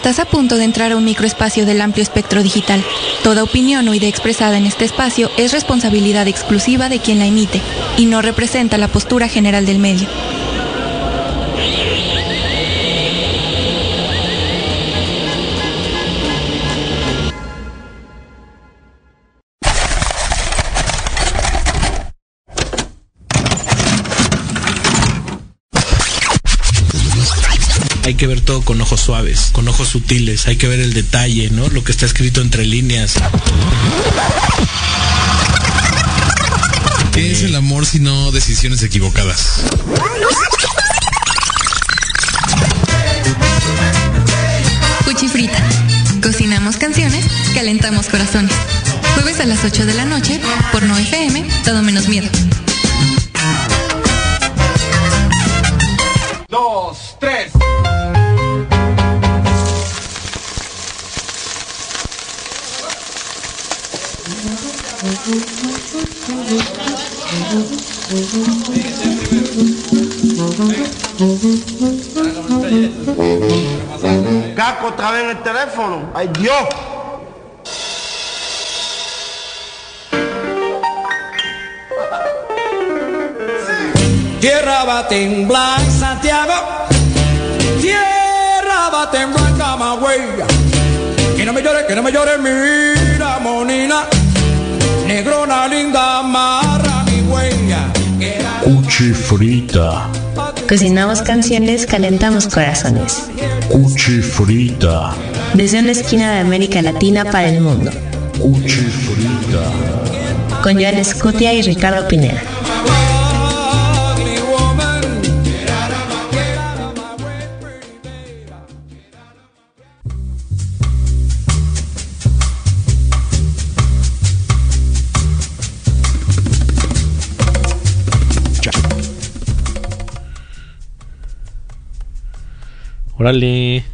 Estás a punto de entrar a un microespacio del amplio espectro digital. Toda opinión o idea expresada en este espacio es responsabilidad exclusiva de quien la emite y no representa la postura general del medio. Con ojos suaves, con ojos sutiles, hay que ver el detalle, ¿no? Lo que está escrito entre líneas. ¿Qué es el amor si no decisiones equivocadas? Cuchifrita. Cocinamos canciones, calentamos corazones. Jueves a las 8 de la noche por No FM, todo menos miedo. En el teléfono. ¡Ay, Dios! Tierra va a temblar Santiago, tierra va a temblar en Camagüey. Que no me llore, que no me llore, mira, monina, negrona linda, amarra mi huella. Cuchifrita, Cocinamos canciones, calentamos corazones. Cuchifrita, Desde una esquina de América Latina para el mundo. cuchifrita. Con Joan Escutia y Ricardo Pineda. Órale.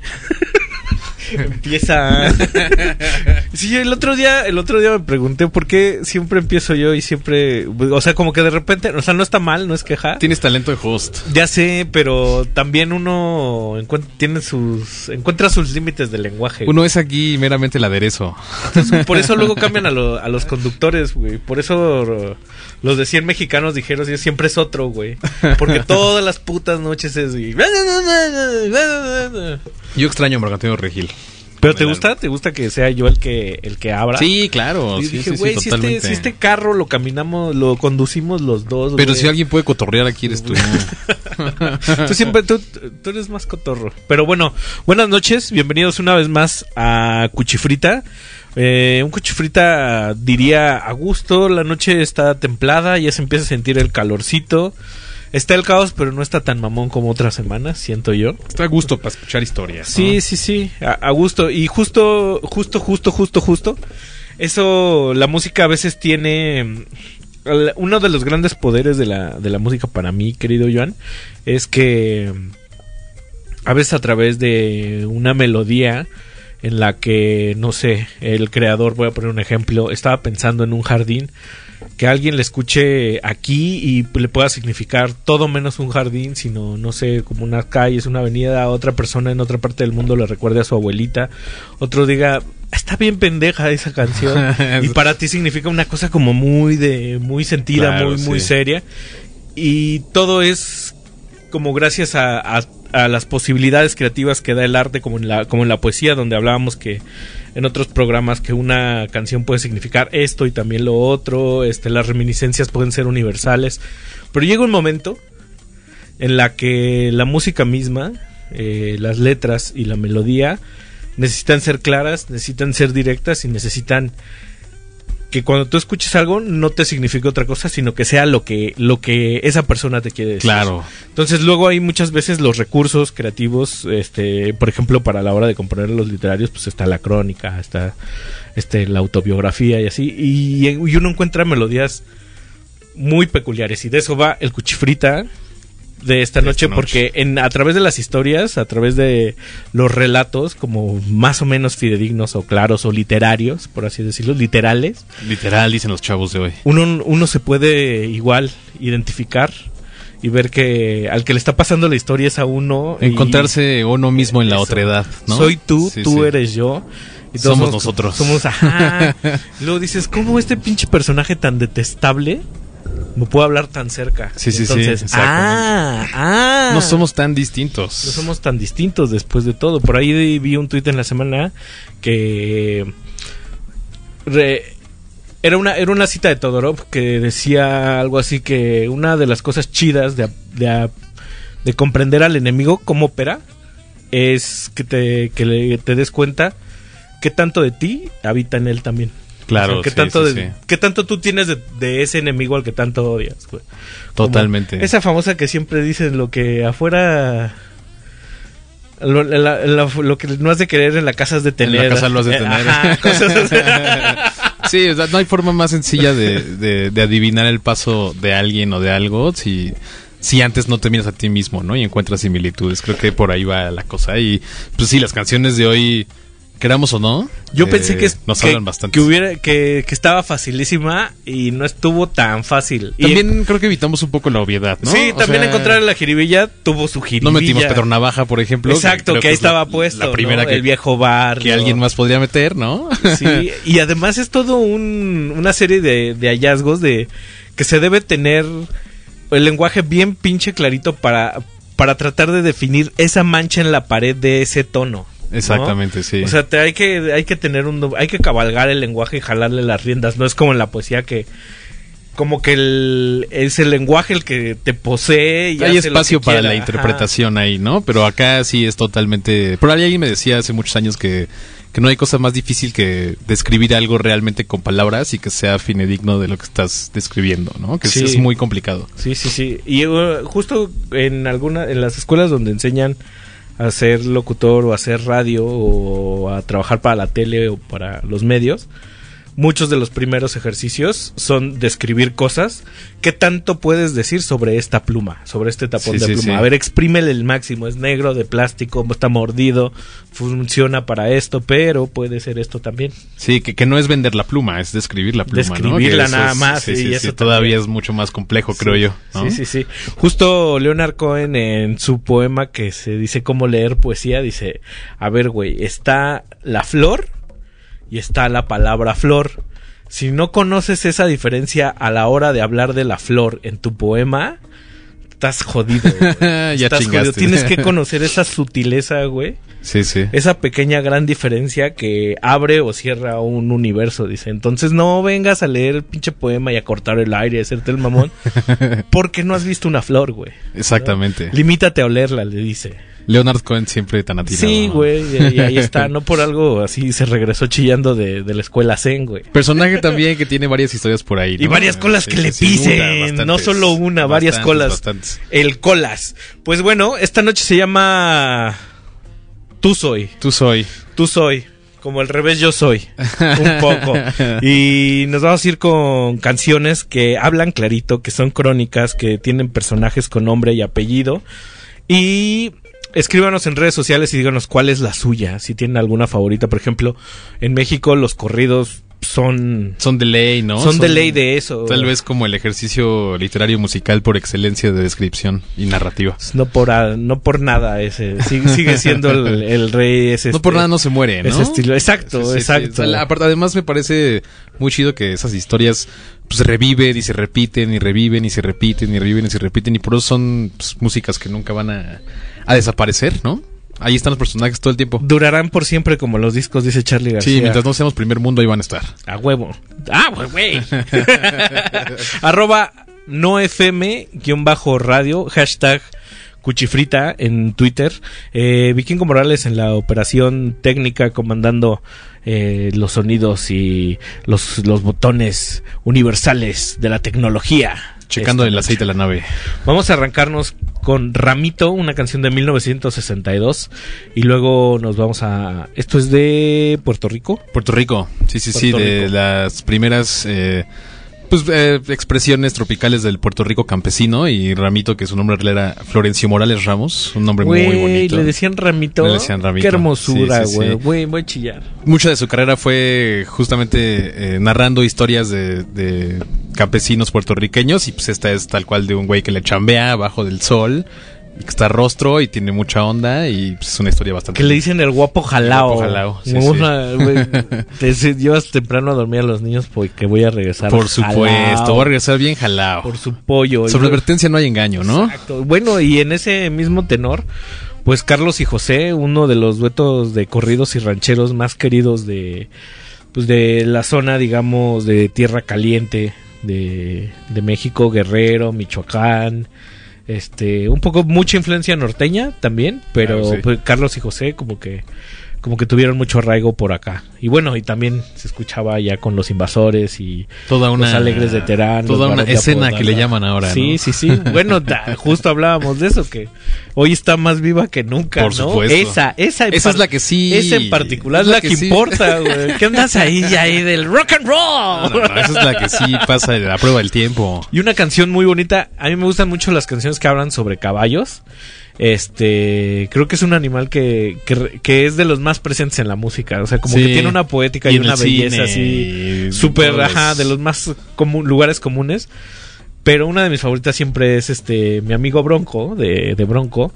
Empieza. sí, el otro día, el otro día me pregunté por qué siempre empiezo yo y siempre, o sea, como que de repente, o sea, no está mal, no es queja. Tienes talento de host. Ya sé, pero también uno tiene sus encuentra sus límites de lenguaje. Uno es aquí meramente el aderezo. Entonces, por eso luego cambian a, lo- a los conductores, güey. Por eso los de 100 mexicanos dijeron, "Sí, siempre es otro, güey. Porque todas las putas noches es... y- Yo extraño a Marco Antonio Regil. ¿Pero te gusta? ¿Te gusta que sea yo el que el que abra? Sí, claro. Y sí, dije, sí, sí, güey, si, este, si este carro lo caminamos, lo conducimos los dos. Pero güey". si alguien puede cotorrear aquí eres tú. tú siempre, tú, tú eres más cotorro. Pero bueno, buenas noches, bienvenidos una vez más a Cuchifrita. Eh, un cuchifrita diría a gusto, la noche está templada, ya se empieza a sentir el calorcito. Está el caos, pero no está tan mamón como otras semanas, siento yo. Está a gusto para escuchar historias. Sí, ¿no? sí, sí, a, a gusto. Y justo, justo, justo, justo, justo. Eso, la música a veces tiene... mm, Uno de los grandes poderes de la, de la música para mí, querido Joan, es que mm, a veces a través de una melodía en la que, no sé, el creador, voy a poner un ejemplo, estaba pensando en un jardín, que alguien le escuche aquí y le pueda significar todo menos un jardín, sino, no sé, como unas calles, una avenida, a otra persona en otra parte del mundo le recuerde a su abuelita, otro diga, está bien pendeja esa canción, y para ti significa una cosa como muy de, muy sentida, Claro, muy, muy seria, y todo es como gracias a, las posibilidades creativas que da el arte, como en, la, como en la poesía, donde hablábamos que en otros programas que una canción puede significar esto y también lo otro, este, las reminiscencias pueden ser universales, pero llega un momento en la que la música misma, eh, las letras y la melodía necesitan ser claras, necesitan ser directas y necesitan que cuando tú escuches algo no te signifique otra cosa, sino que sea lo que lo que esa persona te quiere decir. Claro. Entonces luego hay muchas veces los recursos creativos, este, por ejemplo, para la hora de componer los literarios, pues está la crónica, está este la autobiografía y así, y, y uno encuentra melodías muy peculiares y de eso va el cuchifrita de esta noche esta noche. porque en a través de las historias, a través de los relatos como más o menos fidedignos o claros o literarios, por así decirlo, literales, Literal, dicen los chavos de hoy. uno, uno se puede igual identificar y ver que al que le está pasando la historia es a uno. y- Encontrarse uno mismo en la Eso. otredad, ¿no? Soy tú, Sí, tú sí. eres yo. Y Somos nosotros. Somos, ajá. Luego dices, ¿cómo este pinche personaje tan detestable me puede hablar tan cerca? Sí, sí, sí, Ah, ah. No somos tan distintos. No somos tan distintos después de todo. Por ahí vi un tuit en la semana que re- era una era una cita de Todorov que decía algo así que una de las cosas chidas de, de, de comprender al enemigo cómo opera es que te que le- te des cuenta qué tanto de ti habita en él también. Claro, O sea, qué sí, tanto sí, de- sí. qué tanto tú tienes de, de ese enemigo al que tanto odias, güey. Como Totalmente. Esa famosa que siempre dicen lo que afuera. Lo, la- la- lo que no has de querer en la casa has de En tener. la casa lo has de Eh, tener. ajá, cosas así. Sí, o sea, no hay forma más sencilla de, de- de adivinar el paso de alguien o de algo si, si antes no te miras a ti mismo, ¿no? Y encuentras similitudes. Creo que por ahí va la cosa. Y pues sí, las canciones de hoy, queramos o no, Yo eh, pensé que, nos que, hablan bastante. que hubiera que, que estaba facilísima y no estuvo tan fácil. Y- También creo que evitamos un poco la obviedad, ¿no? sí, O también sea, encontrar la jiribilla tuvo su jiribilla. No metimos Pedro Navaja, por ejemplo. Exacto, que ahí es la- estaba puesto. La primera ¿no? que, el viejo bar. que alguien más podría meter, ¿no? Sí, y además es todo un, una serie de, de hallazgos de que se debe tener el lenguaje bien pinche clarito para, para tratar de definir esa mancha en la pared de ese tono. ¿No? Exactamente, sí. O sea, te, hay que hay que tener un hay que cabalgar el lenguaje y jalarle las riendas, no es como en la poesía que como que el, es el lenguaje el que te posee y hay espacio para la Ajá. interpretación ahí, ¿no? Pero acá sí es totalmente... Por ahí alguien me decía hace muchos años que, que no hay cosa más difícil que describir algo realmente con palabras y que sea finedigno de lo que estás describiendo, ¿no? Que. Sí. es muy complicado. Sí, sí, sí. Y uh, justo en alguna en las escuelas donde enseñan a ser locutor o a hacer radio o a trabajar para la tele o para los medios, muchos de los primeros ejercicios son describir cosas. ¿Qué tanto puedes decir sobre esta pluma, sobre este tapón Sí, de sí, pluma? sí. A ver, exprímele el máximo. Es negro, de plástico, está mordido, funciona para esto, pero puede ser esto también. Sí, que, que no es vender la pluma, es describir la pluma, ¿no? Describirla eso nada es- más, Sí, y sí, eso todavía es mucho más complejo, creo yo. ¿no? Sí, sí, sí. Justo Leonard Cohen en su poema que se dice cómo leer poesía, dice, a ver, güey, está la flor y está la palabra flor. Si no conoces esa diferencia a la hora de hablar de la flor en tu poema, estás jodido. Ya estás chingaste. jodido. Tienes que conocer esa sutileza, güey. Sí, sí. Esa pequeña gran diferencia que abre o cierra un universo, dice. Entonces no vengas a leer el pinche poema y a cortar el aire y hacerte el mamón. porque no has visto una flor, güey. Exactamente. Limítate a olerla, le dice. Leonard Cohen siempre tan atinado. Sí, ¿no? güey, y, y ahí está. No por algo así se regresó chillando de, de la escuela Zen, güey. Personaje también que tiene varias historias por ahí. Y ¿no? varias colas Sí, que le pisen, bastantes. no solo una, varias colas. bastantes. El colas. Pues bueno, esta noche se llama Tú soy. Tú soy. Tú soy. Como al revés yo soy. Un poco. Y nos vamos a ir con canciones que hablan clarito, que son crónicas, que tienen personajes con nombre y apellido. Y escríbanos en redes sociales y díganos cuál es la suya. Si tienen alguna favorita. Por ejemplo, en México los corridos son... Son de ley, ¿no? Son de ley de eso. Tal vez como el ejercicio literario musical por excelencia de descripción y narrativa. No por, no por nada ese. Sigue, sigue siendo el, el rey ese. No por nada no se muere, ¿no? Ese estilo. Exacto, Sí, sí, sí. exacto. Aparte, además me parece muy chido que esas historias pues reviven y se repiten y reviven y se repiten y reviven y se repiten y por eso son pues, músicas que nunca van a, a desaparecer, ¿no? Ahí están los personajes todo el tiempo. Durarán por siempre como los discos, dice Charlie García. Sí, mientras no seamos primer mundo ahí van a estar. A huevo. Ah, güey. Arroba no FM guion bajo radio, hashtag cuchifrita en Twitter. Eh, Vikingo Morales en la operación técnica comandando eh, los sonidos y los, los botones universales de la tecnología. Checando el aceite de la nave. Vamos a arrancarnos con Ramito, una canción de 1962. Y luego nos vamos a... Esto es de Puerto Rico. Puerto Rico, sí, sí, sí, de las primeras eh, pues, eh, expresiones tropicales del Puerto Rico campesino y Ramito, que su nombre era Florencio Morales Ramos, un nombre muy bonito. le decían Ramito. Le decían Ramito. Qué hermosura, Sí, sí, güey. sí. Voy a chillar. Mucha de su carrera fue justamente eh, narrando historias de, de campesinos puertorriqueños y pues esta es tal cual de un güey que le chambea abajo del sol está rostro y tiene mucha onda y pues, es una historia bastante... Que le dicen el guapo jalao. El guapo jalao, sí, te llevas temprano a dormir a los niños porque voy a regresar. Por supuesto, jalao, voy a regresar bien jalado. Por su pollo. Sobre advertencia no hay engaño, ¿no? Exacto. Bueno, y en ese mismo tenor, pues Carlos y José, uno de los duetos de corridos y rancheros más queridos de, pues de la zona, digamos, de Tierra Caliente, de, de México, Guerrero, Michoacán, este, un poco mucha influencia norteña también, pero sí. pues, Carlos y José como que como que tuvieron mucho arraigo por acá. Y bueno, y también se escuchaba ya con los invasores y Toda una- los alegres de Terán. toda una escena que le llaman ahora, Sí, ¿no? sí, sí. Bueno, da- justo hablábamos de eso, que hoy está más viva que nunca, Por ¿no? supuesto. Esa, esa, Esa es la que sí- Esa en particular es es la la que, que sí. importa, güey. ¿Qué andas ahí, ahí del rock and roll? No, no, esa es la que sí pasa de la prueba del tiempo. Y una canción muy bonita. A mí me gustan mucho las canciones que hablan sobre caballos. Este, creo que es un animal que, que, que es de los más presentes en la música. O sea, como Sí. que tiene una poética y, una el belleza cine, así. Súper, ajá, de los más lugares comunes. Pero una de mis favoritas siempre es este mi amigo Bronco, de, de Bronco.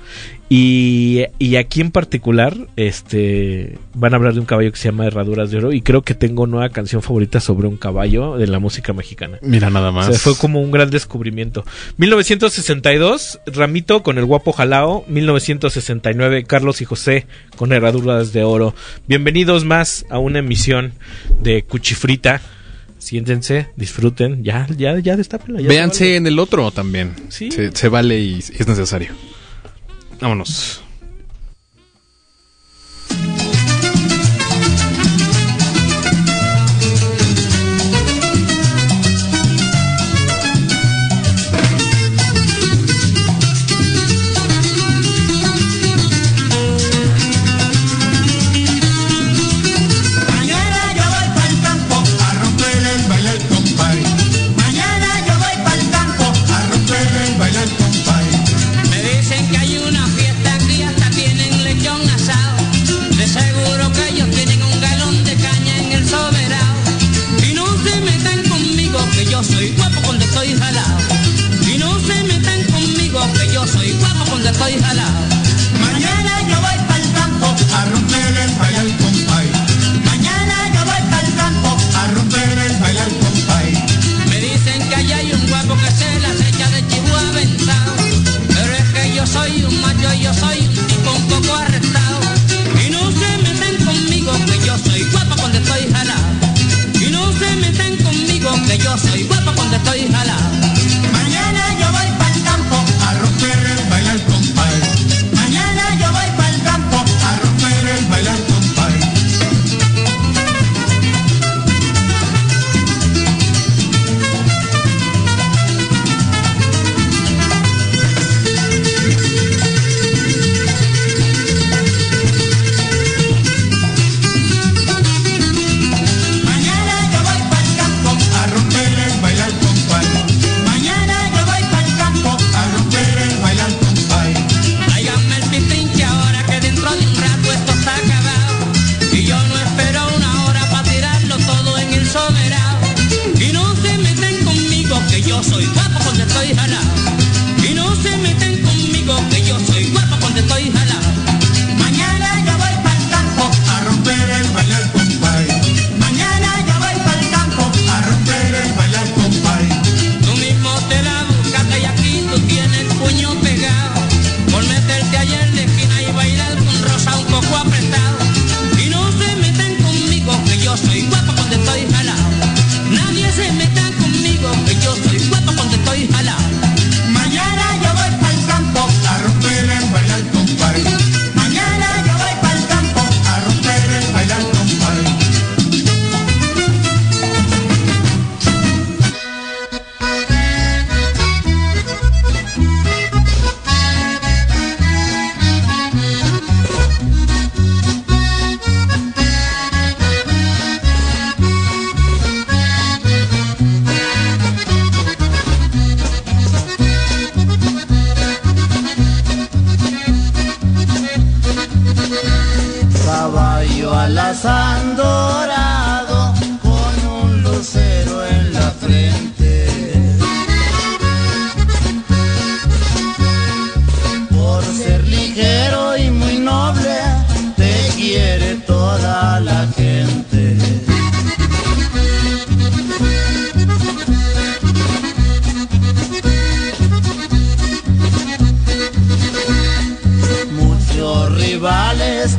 Y, y aquí en particular, este van a hablar de un caballo que se llama Herraduras de Oro. Y creo que tengo nueva canción favorita sobre un caballo de la música mexicana. Mira nada O más. sea, fue como un gran descubrimiento. 1962, Ramito con el guapo Jalao. 1969, Carlos y José con herraduras de oro. Bienvenidos más a una emisión de Cuchifrita. Siéntense, disfruten. Ya, ya, ya destápenla. Véanse vale. en el otro también. Sí. Se, se vale y es necesario. Vámonos.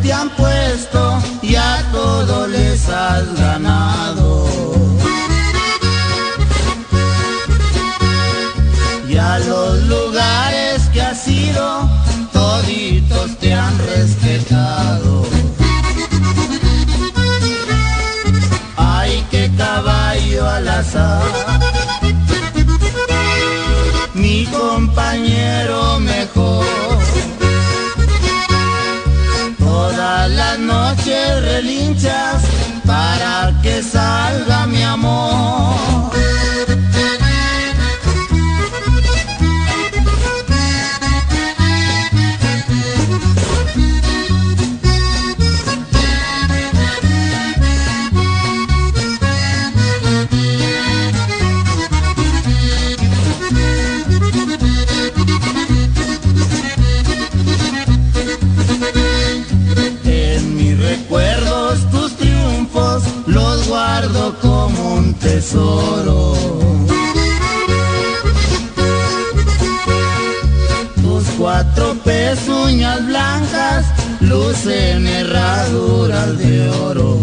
Te han puesto y a todo les has ganado. Y a los lugares que has ido, toditos te han respetado. Ay, qué caballo al azar. Lucen herraduras de oro.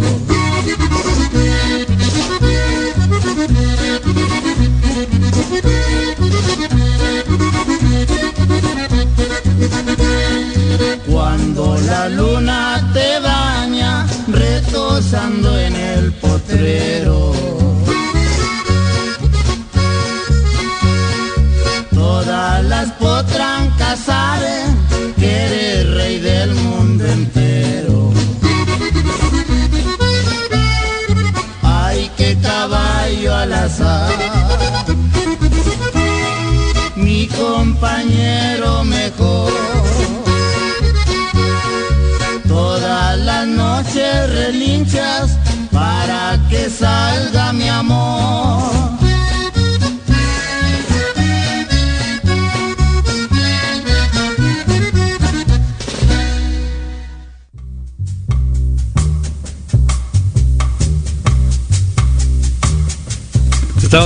Cuando la luna te baña, retosando en el potrero.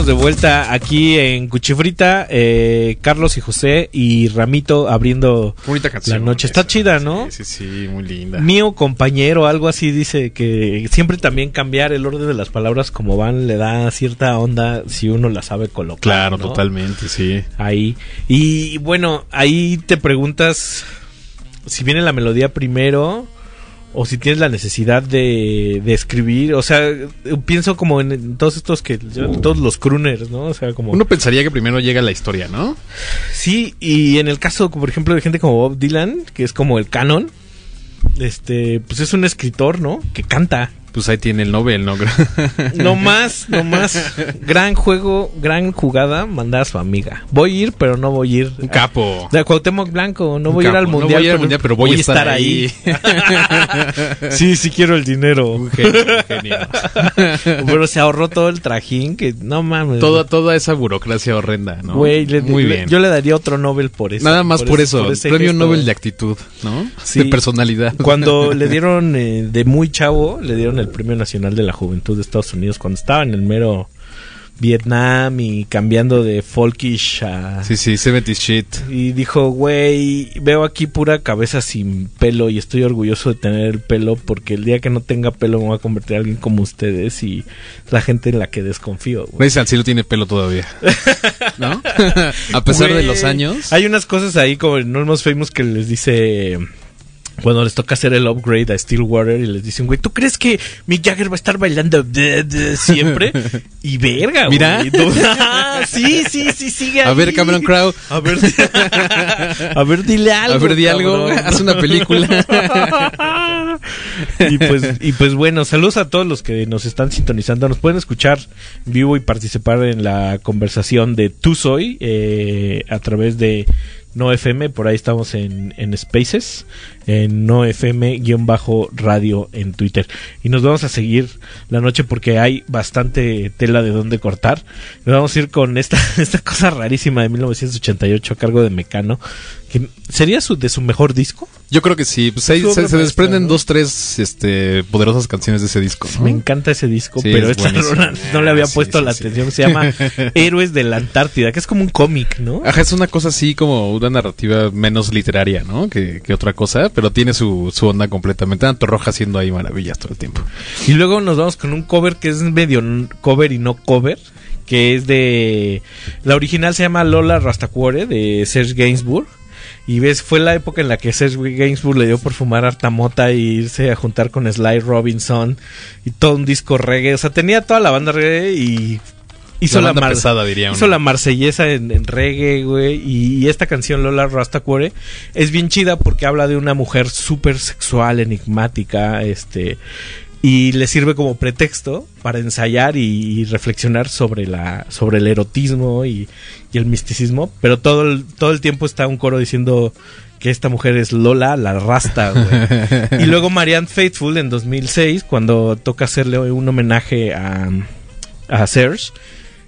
Estamos de vuelta aquí en Cuchifrita, eh, Carlos y José y Ramito abriendo Bonita canción. la noche. Está esa. chida, ¿no? Sí, sí, sí, muy linda. Mío compañero, algo así dice que siempre también cambiar el orden de las palabras como van le da cierta onda si uno la sabe colocar. Claro, ¿no? totalmente, sí. Ahí. Y bueno, ahí te preguntas si viene la melodía primero o si tienes la necesidad de, de escribir. O sea, pienso como en, en todos estos que, todos los crooners, ¿no? O sea, como... Uno pensaría que primero llega la historia, ¿no? Sí, y en el caso, por ejemplo, de gente como Bob Dylan, que es como el canon, este, pues es un escritor, ¿no? Que canta. Pues ahí tiene el Nobel, ¿no? No más, no más. Gran juego, gran jugada, mandar a su amiga. Voy a ir, pero no voy a ir. Un capo. De Cuauhtémoc Blanco, no voy a ir al capo. No mundial. voy a ir al mundial, pero voy a estar ahí. sí, sí quiero el dinero. Un genio, un genio. pero se ahorró todo el trajín que no mames. Toda, toda esa burocracia horrenda, ¿no? Güey, le- Muy le- bien. Yo le daría otro Nobel por eso. Nada más por, eso. Premio gesto. Nobel de actitud, ¿no? Sí. De personalidad. Cuando le dieron eh, de muy chavo, le dieron el Premio Nacional de la Juventud de Estados Unidos cuando estaba en el mero Vietnam y cambiando de folkish a... Sí, sí, 70 shit. Y dijo, güey, veo aquí pura cabeza sin pelo y estoy orgulloso de tener el pelo porque el día que no tenga pelo me voy a convertir en alguien como ustedes y la gente en la que desconfío. güey". Salcido tiene pelo todavía. ¿No? A pesar de los años. Hay unas cosas ahí como en Almost Famous que les dice cuando les toca hacer el upgrade a Stillwater y les dicen, güey, ¿tú crees que Mick Jagger va a estar bailando de- de siempre? Y verga, güey. Mira. Ah, sí, sí, sí, sigue A ver. Cameron Crowe. A ver, a ver, dile algo. A ver, di algo. Haz una película. Y pues y pues bueno, saludos a todos los que nos están sintonizando. Nos pueden escuchar vivo y participar en la conversación de Tú Soy eh, a través de No FM. Por ahí estamos en, en Spaces, en No FM-radio en Twitter. Y nos vamos a seguir la noche porque hay bastante tela de dónde cortar. Nos vamos a ir con esta, esta cosa rarísima de 1988 a cargo de Mecano. Que ¿Sería su, de su mejor disco? Yo creo que sí. Pues ahí se, desprenden ¿no? dos, tres este, poderosas canciones de ese disco. ¿no? Me encanta ese disco, Sí, pero es esta rola no le había Ah, sí, puesto sí, la atención. Se llama Héroes de la Antártida, que es como un cómic, ¿no? Ajá, es una cosa así como una narrativa menos literaria, ¿no? Que, que otra cosa, pero tiene su, su onda completamente. Tanto Roja haciendo ahí maravillas todo el tiempo. Y luego nos vamos con un cover que es medio cover y no cover, que es de... La original se llama Lola Rastacuore de Serge Gainsbourg. Y ves, fue la época en la que Serge Gainsbourg le dio por fumar harta mota e irse a juntar con Sly Robinson y todo un disco reggae. O sea, tenía toda la banda reggae y hizo La la, banda mar- pesada, diría hizo la marsellesa en, en reggae, güey. Y, y esta canción, Lola Rastacuore, es bien chida porque habla de una mujer súper sexual, enigmática, este... Y le sirve como pretexto para ensayar y, y reflexionar sobre la sobre el erotismo y, y el misticismo, pero todo el, todo el tiempo está un coro diciendo que esta mujer es Lola, la rasta, güey. y luego Marianne Faithful en 2006, cuando toca hacerle un homenaje a, a Serge,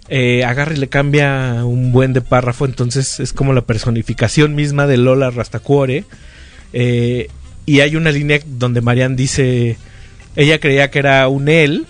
eh, agarra y le cambia un buen de párrafo, entonces es como la personificación misma de Lola Rastacuore. Eh, y hay una línea donde Marianne dice, ella creía que era un él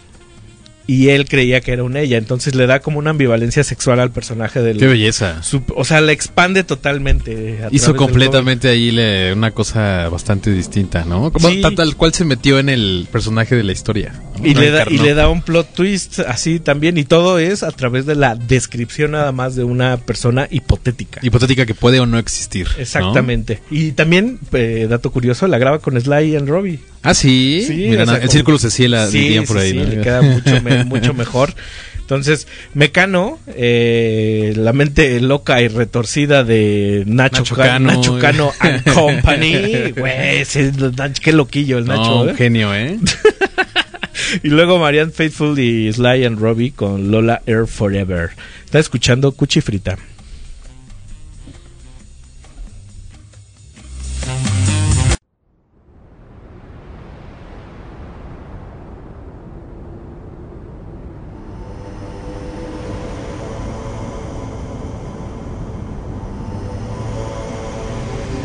y él creía que era un ella, entonces le da como una ambivalencia sexual al personaje del... Qué belleza. su- o sea, la expande totalmente. Hizo completamente ahí le- una cosa bastante distinta, ¿no? Como Sí. tal, tal cual se metió en el personaje de la historia. Y le, da, y le da un plot twist así también. Y todo es a través de la descripción nada más de una persona hipotética. Hipotética que puede o no existir. ¿no? Exactamente. Y también, eh, dato curioso, la graba con Sly and Robbie. Ah, sí. Sí, Mira, o sea, el círculo se ciela, Sí, por ahí. sí, ¿no? le queda mucho, me- mucho mejor. Entonces, Mecano, eh, la mente loca y retorcida de Nacho, Nacho Ca- Cano. Nacho Cano and Company. Güey, qué loquillo el No, Nacho. un ¿eh? genio, ¿eh? Y luego Marianne Faithful y Sly and Robbie con Lola Air Forever. Está escuchando Cuchi Frita.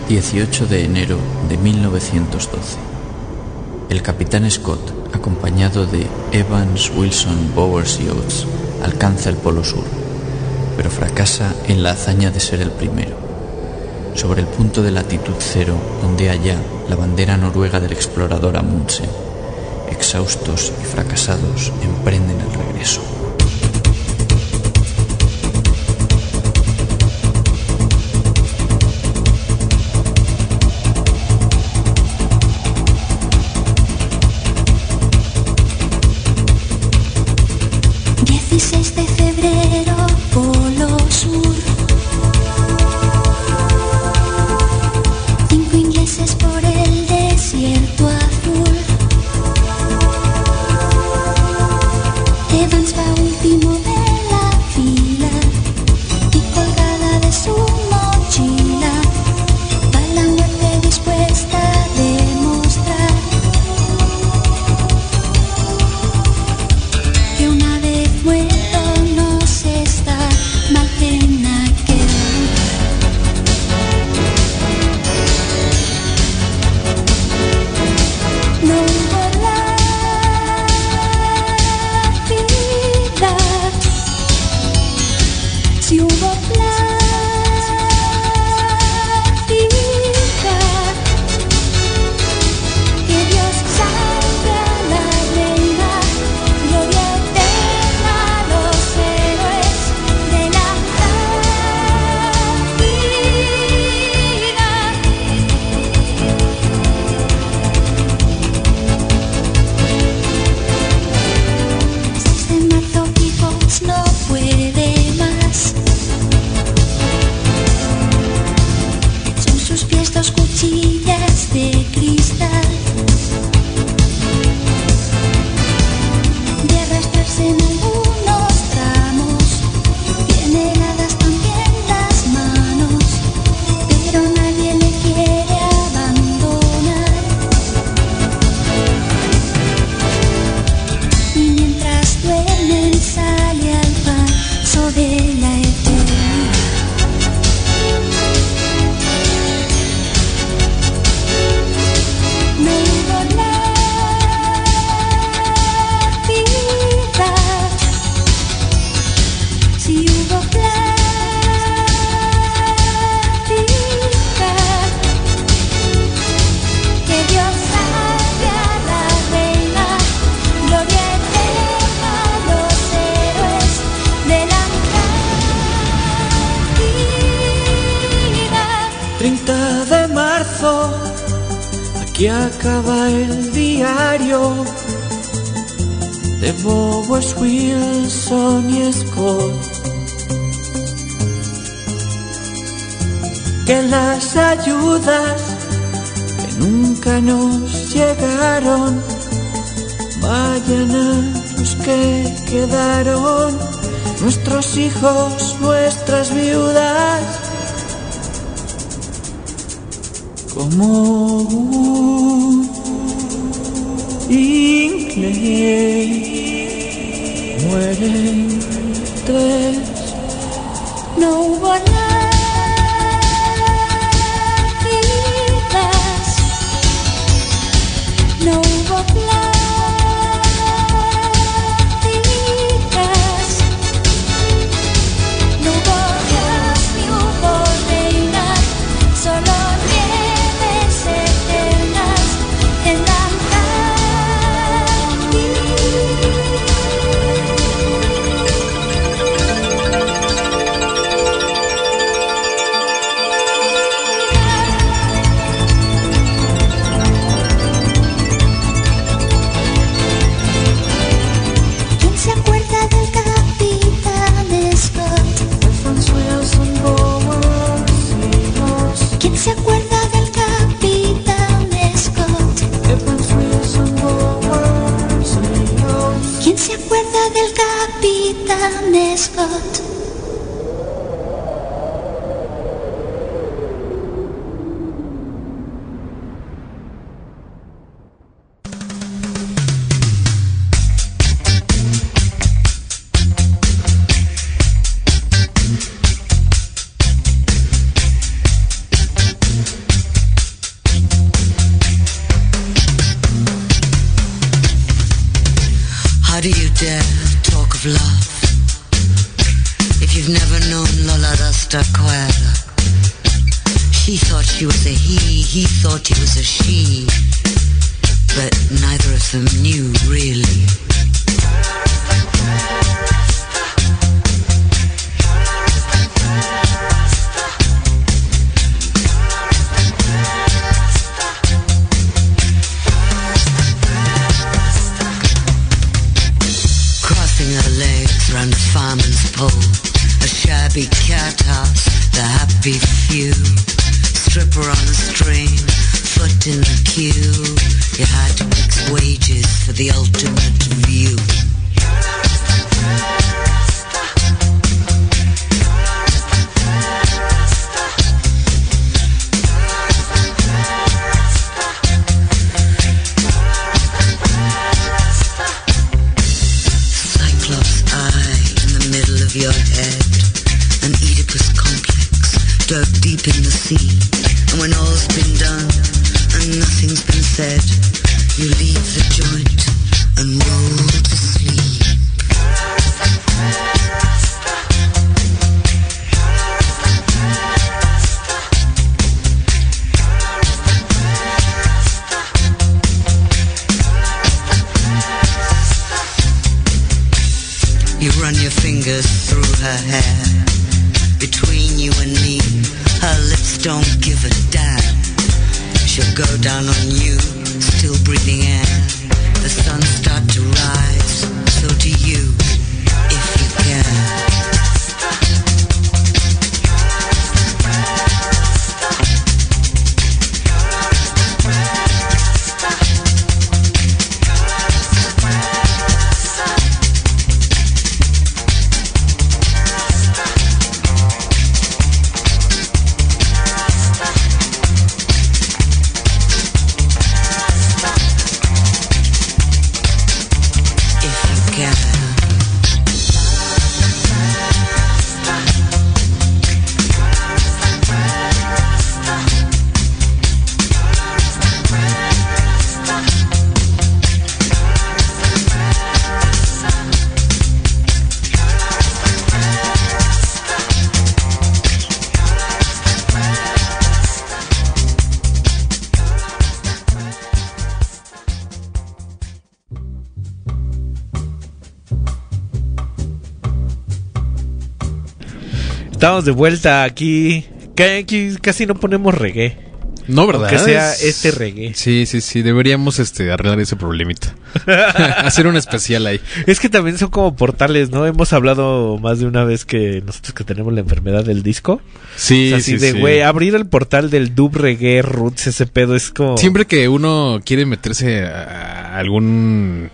...18 de enero de 1912... ...el capitán Scott, acompañado de Evans, Wilson, Bowers y Oates... ...alcanza el Polo Sur... ...pero fracasa en la hazaña de ser el primero... ...sobre el punto de latitud cero... ...donde allá la bandera noruega del explorador Amundsen... ...exhaustos y fracasados emprenden el regreso... Estamos de vuelta aquí. Ca- aquí casi no ponemos reggae. No, ¿verdad? Que sea Es- este reggae. Sí, sí, sí, deberíamos este arreglar ese problemita. Hacer un especial ahí. Es que también son como portales, ¿no? Hemos hablado más de una vez que nosotros que tenemos la enfermedad del disco. Sí, O sea, así sí, de, sí. güey, abrir el portal del dub reggae roots, ese pedo es como... Siempre que uno quiere meterse a algún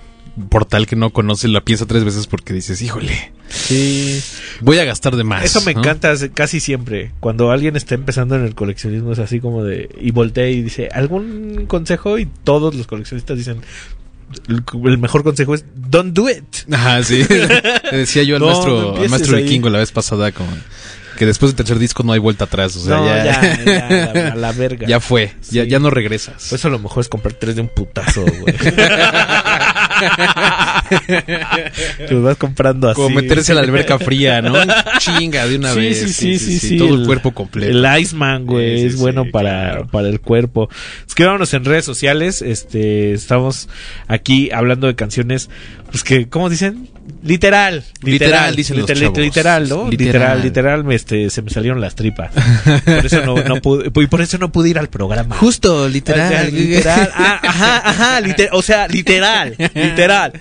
portal que no conoce, la piensa tres veces porque dices, híjole, Sí. voy a gastar de más. Eso me ¿no? encanta casi siempre. Cuando alguien está empezando en el coleccionismo es así como de... Y voltea y dice, ¿algún consejo? Y todos los coleccionistas dicen... El, mejor consejo es don't do it. Ajá, sí. Le decía yo al No, no maestro, al maestro vikingo la vez pasada como que después del tercer disco no hay vuelta atrás, o sea, No, ya, ya, ya, la- a la verga. ya fue, ya, Sí. ya no regresas. Pues eso lo mejor es comprar tres de un putazo, güey. Los vas comprando así. Como meterse a la alberca fría, ¿no? Chinga de una Sí, vez. Sí, sí, sí, sí, Todo el, cuerpo completo. El Iceman, güey, es bueno para, claro. para el cuerpo. Escríbanos en redes sociales, este, estamos aquí hablando de canciones, pues que, ¿cómo dicen? Literal, Literal, dicen los liter- chavos. literal, ¿no? Literal. Literal, literal, me, este, se me salieron las tripas. Por eso no, no pude, y por eso no pude ir al programa. Justo, O sea, literal. Ah, ajá, ajá, liter- o sea, literal, literal.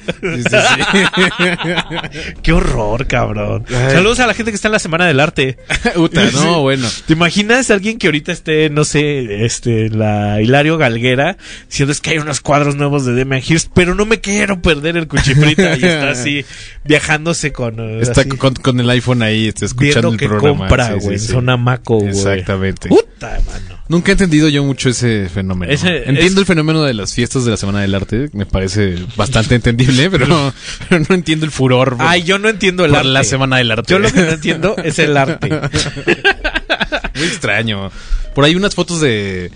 Qué horror, cabrón. Ay. Saludos a la gente que está en la Semana del Arte. Puta, no, bueno. ¿Te imaginas a alguien que ahorita esté, no sé, este, la Hilario Galguera, diciendo es que hay unos cuadros nuevos de Demian Hirst, pero no me quiero perder el cuchifrita y está así viajándose con eh, Está así, con, con el iPhone ahí, está escuchando el que programa. compra, sí, güey, sí. zona maco, güey. Exactamente. Puta, mano. Nunca he entendido yo mucho ese fenómeno. Ese- Entiendo es- el fenómeno de las fiestas de la Semana del Arte, me parece bastante entendible, pero, pero no entiendo el furor por, Ay, yo no entiendo el por arte. la Semana del Arte. Yo lo que no entiendo es el arte. Muy extraño. Por ahí unas fotos de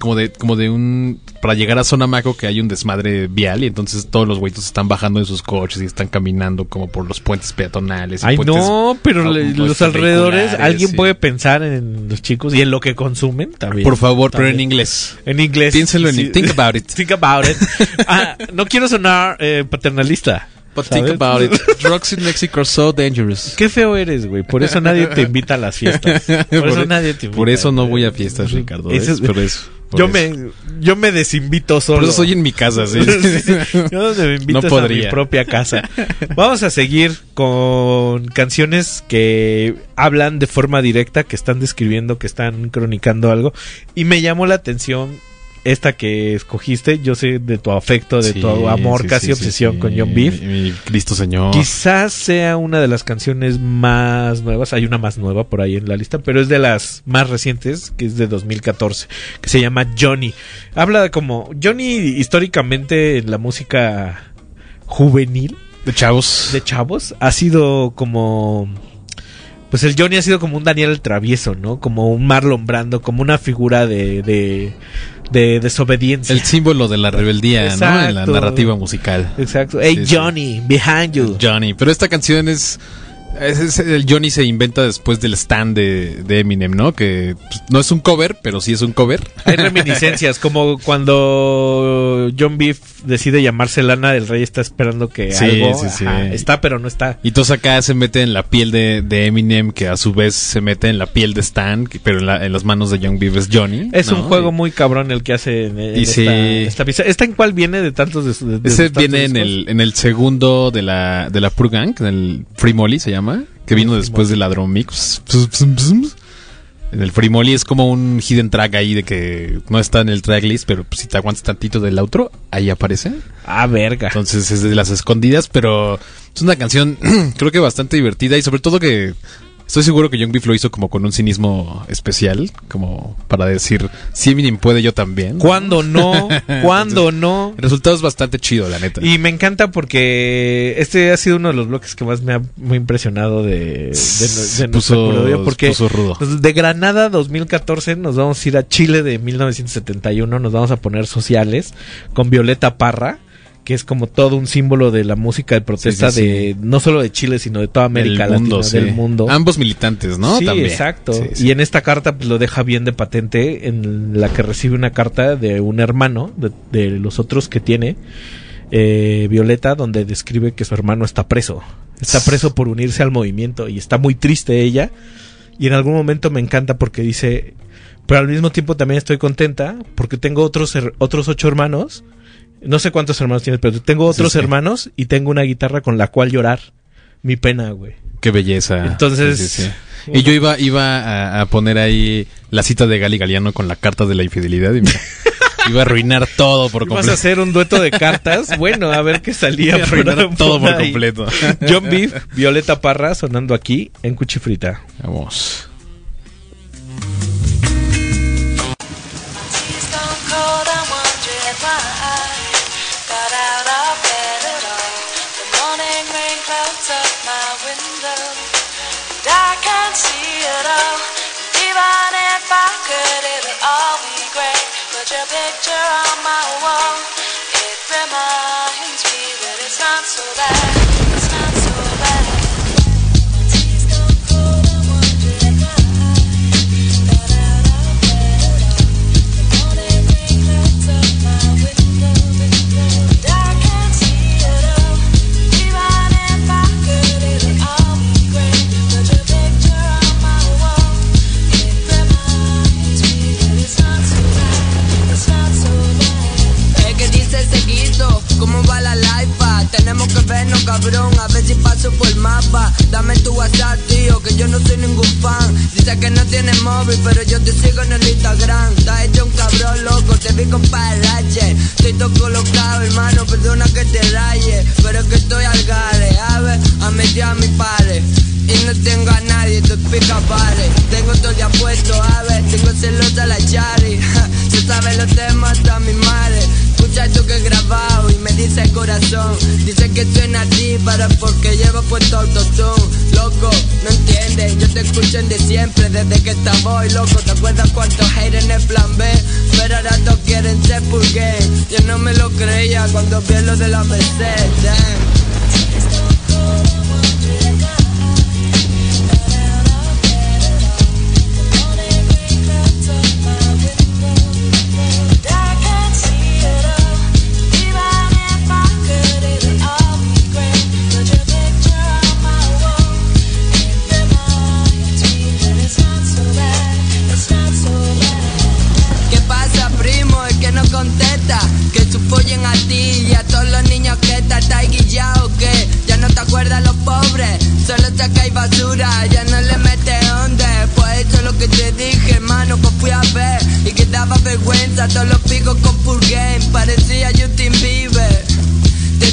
como de como de un para llegar a zona maco que hay un desmadre vial y entonces todos los güeytos están bajando de sus coches y están caminando como por los puentes peatonales. Ay, puentes- no, pero le- los alrededores, alguien sí. puede pensar en los chicos y en lo que consumen también. Por favor, pero en También. inglés. En inglés. Piénselo en Sí. think about it. Think about it. Ah, no quiero sonar eh, paternalista. But ¿sabes? think about it. Drugs in Mexico are so dangerous. Qué feo eres, güey. Por eso nadie te invita a las fiestas. Por, eso e- nadie te invita. por eso no voy a fiestas, Ricardo. Eso es es- por eso. Yo eso. me, yo me desinvito solo. Por eso soy en mi casa, sí. Yo me invitas No a mi propia casa. Vamos a seguir con canciones que hablan de forma directa, que están describiendo, que están cronicando algo. Y me llamó la atención esta que escogiste. Yo sé de tu afecto, de Sí, tu amor, sí, casi sí, obsesión con. John Beef. Mi, mi Cristo Señor. Quizás sea una de las canciones más nuevas, hay una más nueva por ahí en la lista, pero es de las más recientes, que es de 2014, que se llama Johnny. Habla de como Johnny históricamente en la música juvenil De chavos. de chavos ha sido como pues el Johnny ha sido como un Daniel el travieso, ¿no? Como un Marlon Brando, como una figura de de, de desobediencia. El símbolo de la rebeldía, ¿no? En la narrativa musical. Exacto. Hey Sí, sí. Johnny, behind you. Johnny. Pero esta canción es, es- es- el Johnny se inventa después del stand de, de Eminem, ¿no? Que pues, no es un cover, pero sí es un cover. Hay reminiscencias, como cuando John Beef decide llamarse Lana del Rey, está esperando que Sí, algo sí, sí. ajá, está, pero no está. Y todos acá se mete en la piel de, de Eminem, que a su vez se mete en la piel de Stan, pero en, la- en las manos de Young Beef es Johnny. Es ¿no? un juego muy cabrón el que hace en, en Y esta, sí. esta. ¿Esta en cuál viene de tantos de, de- Ese viene en el, en el segundo de la, de la Pur Gang, en el Free Molly se llama, que vino después de la Drum Mix. En el Free Molly es como un hidden track ahí de que no está en el tracklist, pero si te aguantas tantito del outro, ahí aparece. Ah, verga. Entonces es de las escondidas, pero es una canción creo que bastante divertida y sobre todo que estoy seguro que Young Beef lo hizo como con un cinismo especial, como para decir, si Eminem puede, yo también. ¿Cuándo no? ¿Cuándo no? El resultado es bastante chido, la neta. Y me encanta porque este ha sido uno de los bloques que más me ha muy impresionado de, de, de puso- porque puso rudo. de Granada 2014 nos vamos a ir a Chile de 1971, nos vamos a poner sociales con Violeta Parra que es como todo un símbolo de la música de protesta Sí, sí, de no solo de Chile sino de toda América Del mundo, Latina del mundo Ambos militantes, ¿no? Sí, También. exacto. Y en esta carta pues, lo deja bien de patente, en la que recibe una carta de un hermano, de, de los otros que tiene, eh, Violeta, donde describe que su hermano está preso. Está preso por unirse al movimiento y está muy triste ella. Y en algún momento me encanta porque dice, Pero al mismo tiempo también estoy contenta porque tengo otros, otros ocho hermanos. No sé cuántos hermanos tienes, pero tengo otros sí. hermanos y tengo una guitarra con la cual llorar mi pena, güey. Qué belleza. Entonces- Sí. Y yo iba, iba a, a poner ahí la cita de Gali Galiano con la carta de la infidelidad y mira, iba a arruinar todo por Vas a completo. hacer un dueto de cartas. Bueno, a ver qué salía. A arruinar todo por ahí. completo. John Beef, Violeta Parra sonando aquí en Cuchifrita. Vamos. Tenemos que vernos, cabrón, a ver si paso por el mapa. Dame tu WhatsApp, tío, que yo no soy ningún fan. Dice que no tienes móvil, pero yo te sigo en el Instagram. Estás hecho un cabrón loco, te vi con parache. Estoy todo colocado, hermano, perdona que te raye. Pero es que estoy al gare, a ver, a meter a mi padre. Y no tengo a nadie, tú pica pare. Tengo todo ya puesto, a ver, tengo celosa la Charlie. Se sabe los temas hasta mi madre. Escucha esto que me dice el corazón. Dice que suena a ti para porque llevo puesto autotune. Loco, no entiendes, yo te escucho en de siempre, desde que estaba hoy, loco. ¿Te acuerdas cuántos haters en el plan B? Pero ahora todos quieren ser game. Yo no me lo creía cuando vi lo de la Mercedes. Y a todos los niños que está, está guillado. Que ya no te acuerdas los pobres. Solo sacáis basura, ya no le metes onda. Pues eso es lo que te dije, hermano, que fui a ver. Y que daba vergüenza todos los picos con full game. Parecía Justin Bieber.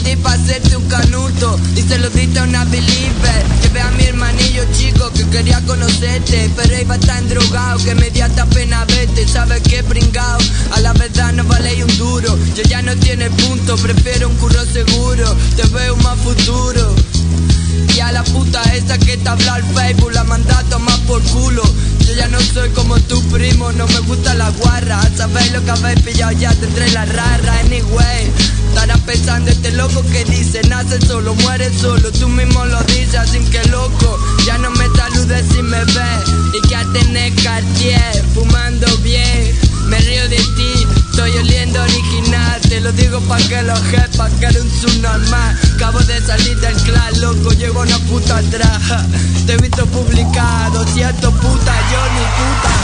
Te di pa' hacerte un canuto y se lo diste a una believer. Llevé a mi hermanillo chico que quería conocerte, pero iba tan drogado que me di hasta pena verte. ¿Sabes qué, pringao? A la verdad no vale un duro. Yo ya no tiene punto, prefiero un curro seguro. Te veo más futuro. Sabéis lo que habéis pillado ya, tendré la rara. Anyway, estarás pensando este loco que dice, nace solo, muere solo. Tú mismo lo dices, así que loco, ya no me saludes si me ves. Y que a tener Cartier, fumando bien. Me río de ti, estoy oliendo original. Te lo digo pa' que lo sepas, que eres un subnormal. Acabo de salir del clan, loco, llevo una puta atrás. Te he visto publicado, cierto puta, yo ni puta.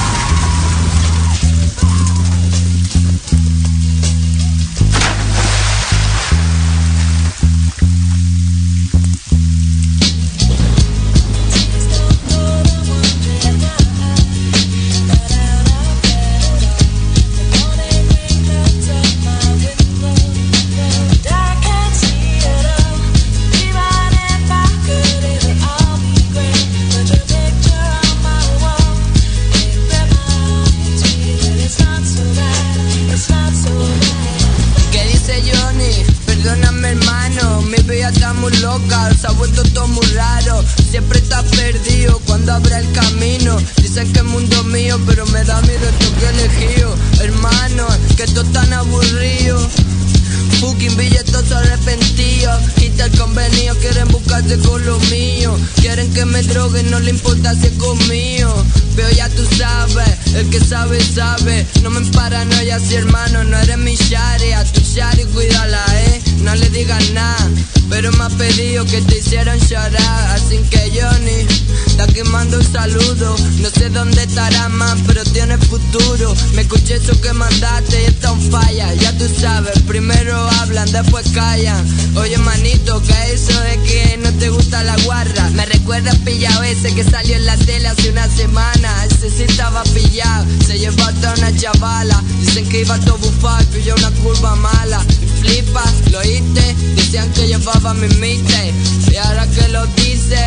Eso que mandaste y un falla. Ya tú sabes, primero hablan, después callan. Oye, manito, que eso de que no te gusta la guarra. Me recuerda al pillado ese que salió en la tele hace una semana. Ese sí estaba pillado, se llevó hasta una chavala. Dicen que iba todo bufado y pilló una curva mala. Flipas, lo oíste, decían que llevaba mi mite. Y ahora que lo dice,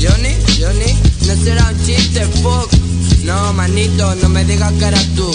Johnny, Johnny, no será un chiste, fuck. No, manito, no me digas que eras tú.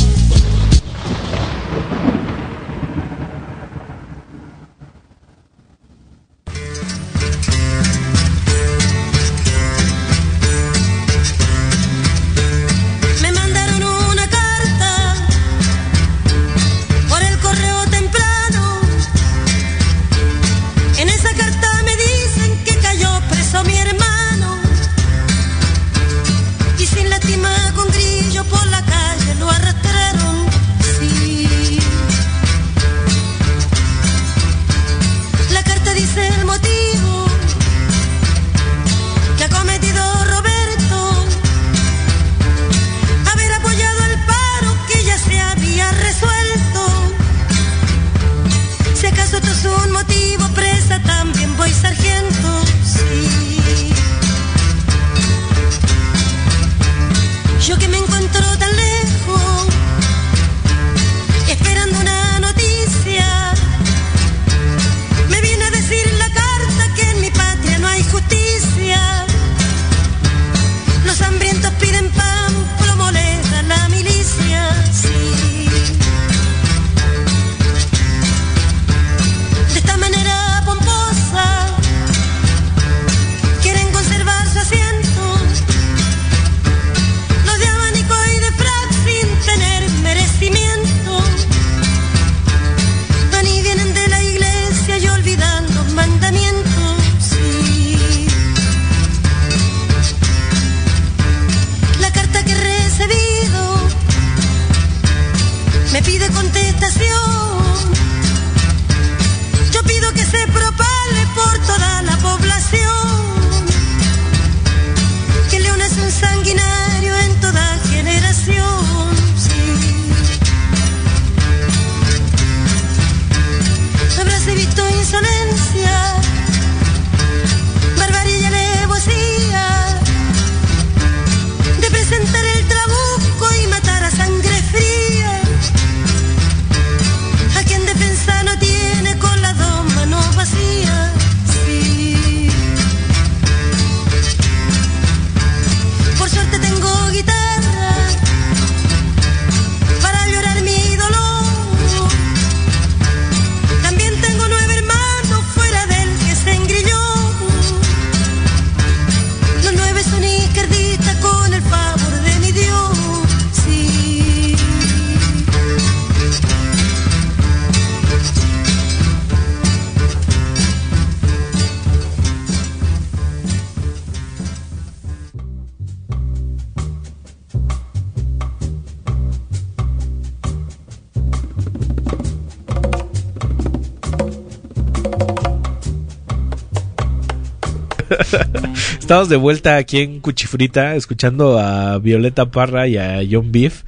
Estamos de vuelta aquí en Cuchifrita, escuchando a Violeta Parra y a John Beef.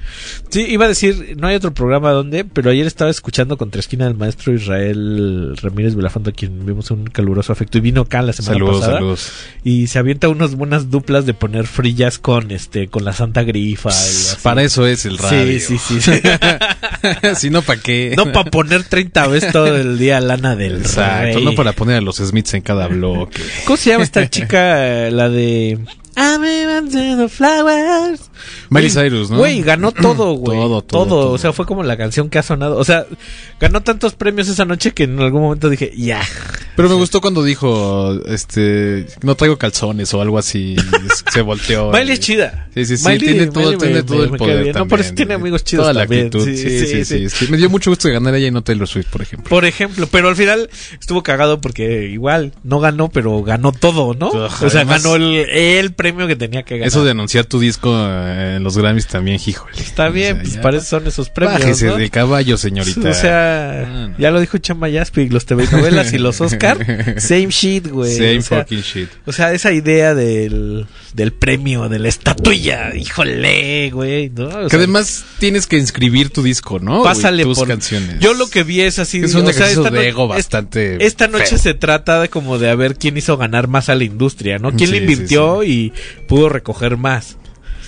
Sí, iba a decir, no hay otro programa donde, pero ayer estaba escuchando contra esquina del maestro Israel Ramírez Belafonte, a quien vimos un caluroso afecto, y vino acá la semana Saludos, pasada. saludos. Y se avienta unas buenas duplas de poner frillas con este, con la Santa Grifa. Para eso es el radio. Sí, sí, sí. si no, ¿para qué? no para poner 30 veces todo el día lana del Exacto, rey. no para poner a los Smiths en cada bloque. ¿Cómo se llama esta chica? eh, La de. The flowers. Miley Cyrus, ¿no? Güey, ganó todo, güey. Todo, todo, todo, todo. O sea, fue como la canción que ha sonado. O sea, ganó tantos premios esa noche que en algún momento dije, ya. Pero me gustó cuando dijo, este, no traigo calzones o algo así. se volteó. Miley y- es chida. Sí, sí, sí. Miley- tiene todo, Miley tiene me- todo me- el me poder. No, por eso también, tiene amigos chidos Toda la también. actitud. Sí, Sí, sí, sí, sí. sí, sí. Me dio mucho gusto ganar ella y no Taylor Swift, por ejemplo. Por ejemplo, pero al final estuvo cagado porque igual no ganó, pero ganó todo, ¿no? Ajá, o sea, además- ganó el, el premio que tenía que ganar. Eso de anunciar tu disco eh, en los Grammys también, híjole. Está bien, pues para eso son esos premios. Bájese ¿no? del caballo, señorita. O sea, ya lo dijo Chamba Yaspic, los TV novelas y los Oscar, same shit, güey. Same O sea, fucking shit. O sea, esa idea del, del premio, de la estatuilla, híjole, güey, ¿no? O Que además tienes que inscribir tu disco, ¿no? güey? Pásale tus por canciones. Yo lo que vi es así. Es un o sea, esta de ego bastante Esta noche feo. se trata de como de a ver quién hizo ganar más a la industria, ¿no? ¿Quién Sí, le invirtió y pudo recoger más?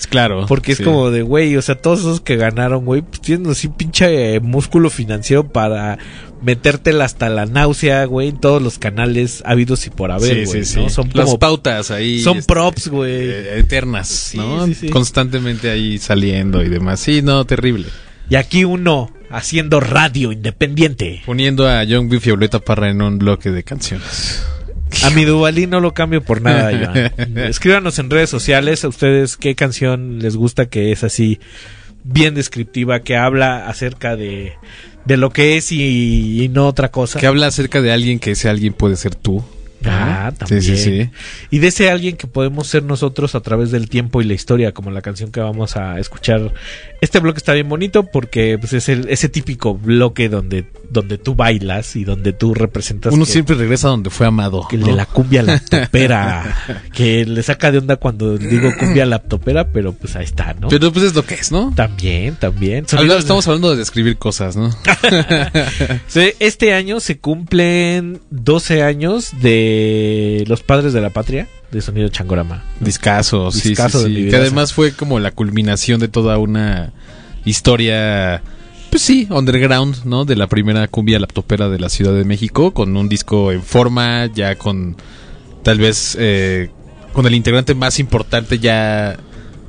Claro. Porque es sí. como de, güey, o sea, todos esos que ganaron, güey, pues tienen así pinche eh, músculo financiero para metértela hasta la náusea, güey, en todos los canales habidos y por haber, Sí, güey, sí, ¿no? sí. Son Las como pautas ahí. Son este, props, güey. eh, eternas, ¿no? Constantemente ahí saliendo y demás. Sí, no, terrible. Y aquí uno haciendo radio independiente. Poniendo a Young Beef y Violeta Parra en un bloque de canciones. A mi Duvalín no lo cambio por nada, Iván. Escríbanos en redes sociales a ustedes qué canción les gusta que es así bien descriptiva, que habla acerca de, de lo que es y, y no otra cosa. Que habla acerca de alguien que ese alguien puede ser tú. Ah, también. Sí, sí, sí. Y de ese alguien que podemos ser nosotros a través del tiempo y la historia, como la canción que vamos a escuchar. Este bloque está bien bonito porque pues, es el, ese típico bloque donde, donde tú bailas y donde tú representas. Uno que- siempre regresa donde fue amado. que de la cumbia laptopera. que le saca de onda cuando digo cumbia laptopera, pero pues ahí está, ¿no? Pero pues es lo que es, ¿no? También, también. Estamos hablando de describir cosas, ¿no? Este año se cumplen 12 años de Los Padres de la Patria, de Sonido Changorama. Discaso, sí, mi Que además fue como la culminación de toda una historia, pues sí, underground, ¿no? De la primera cumbia laptopera de la Ciudad de México, con un disco en forma, ya con tal vez eh, con el integrante más importante ya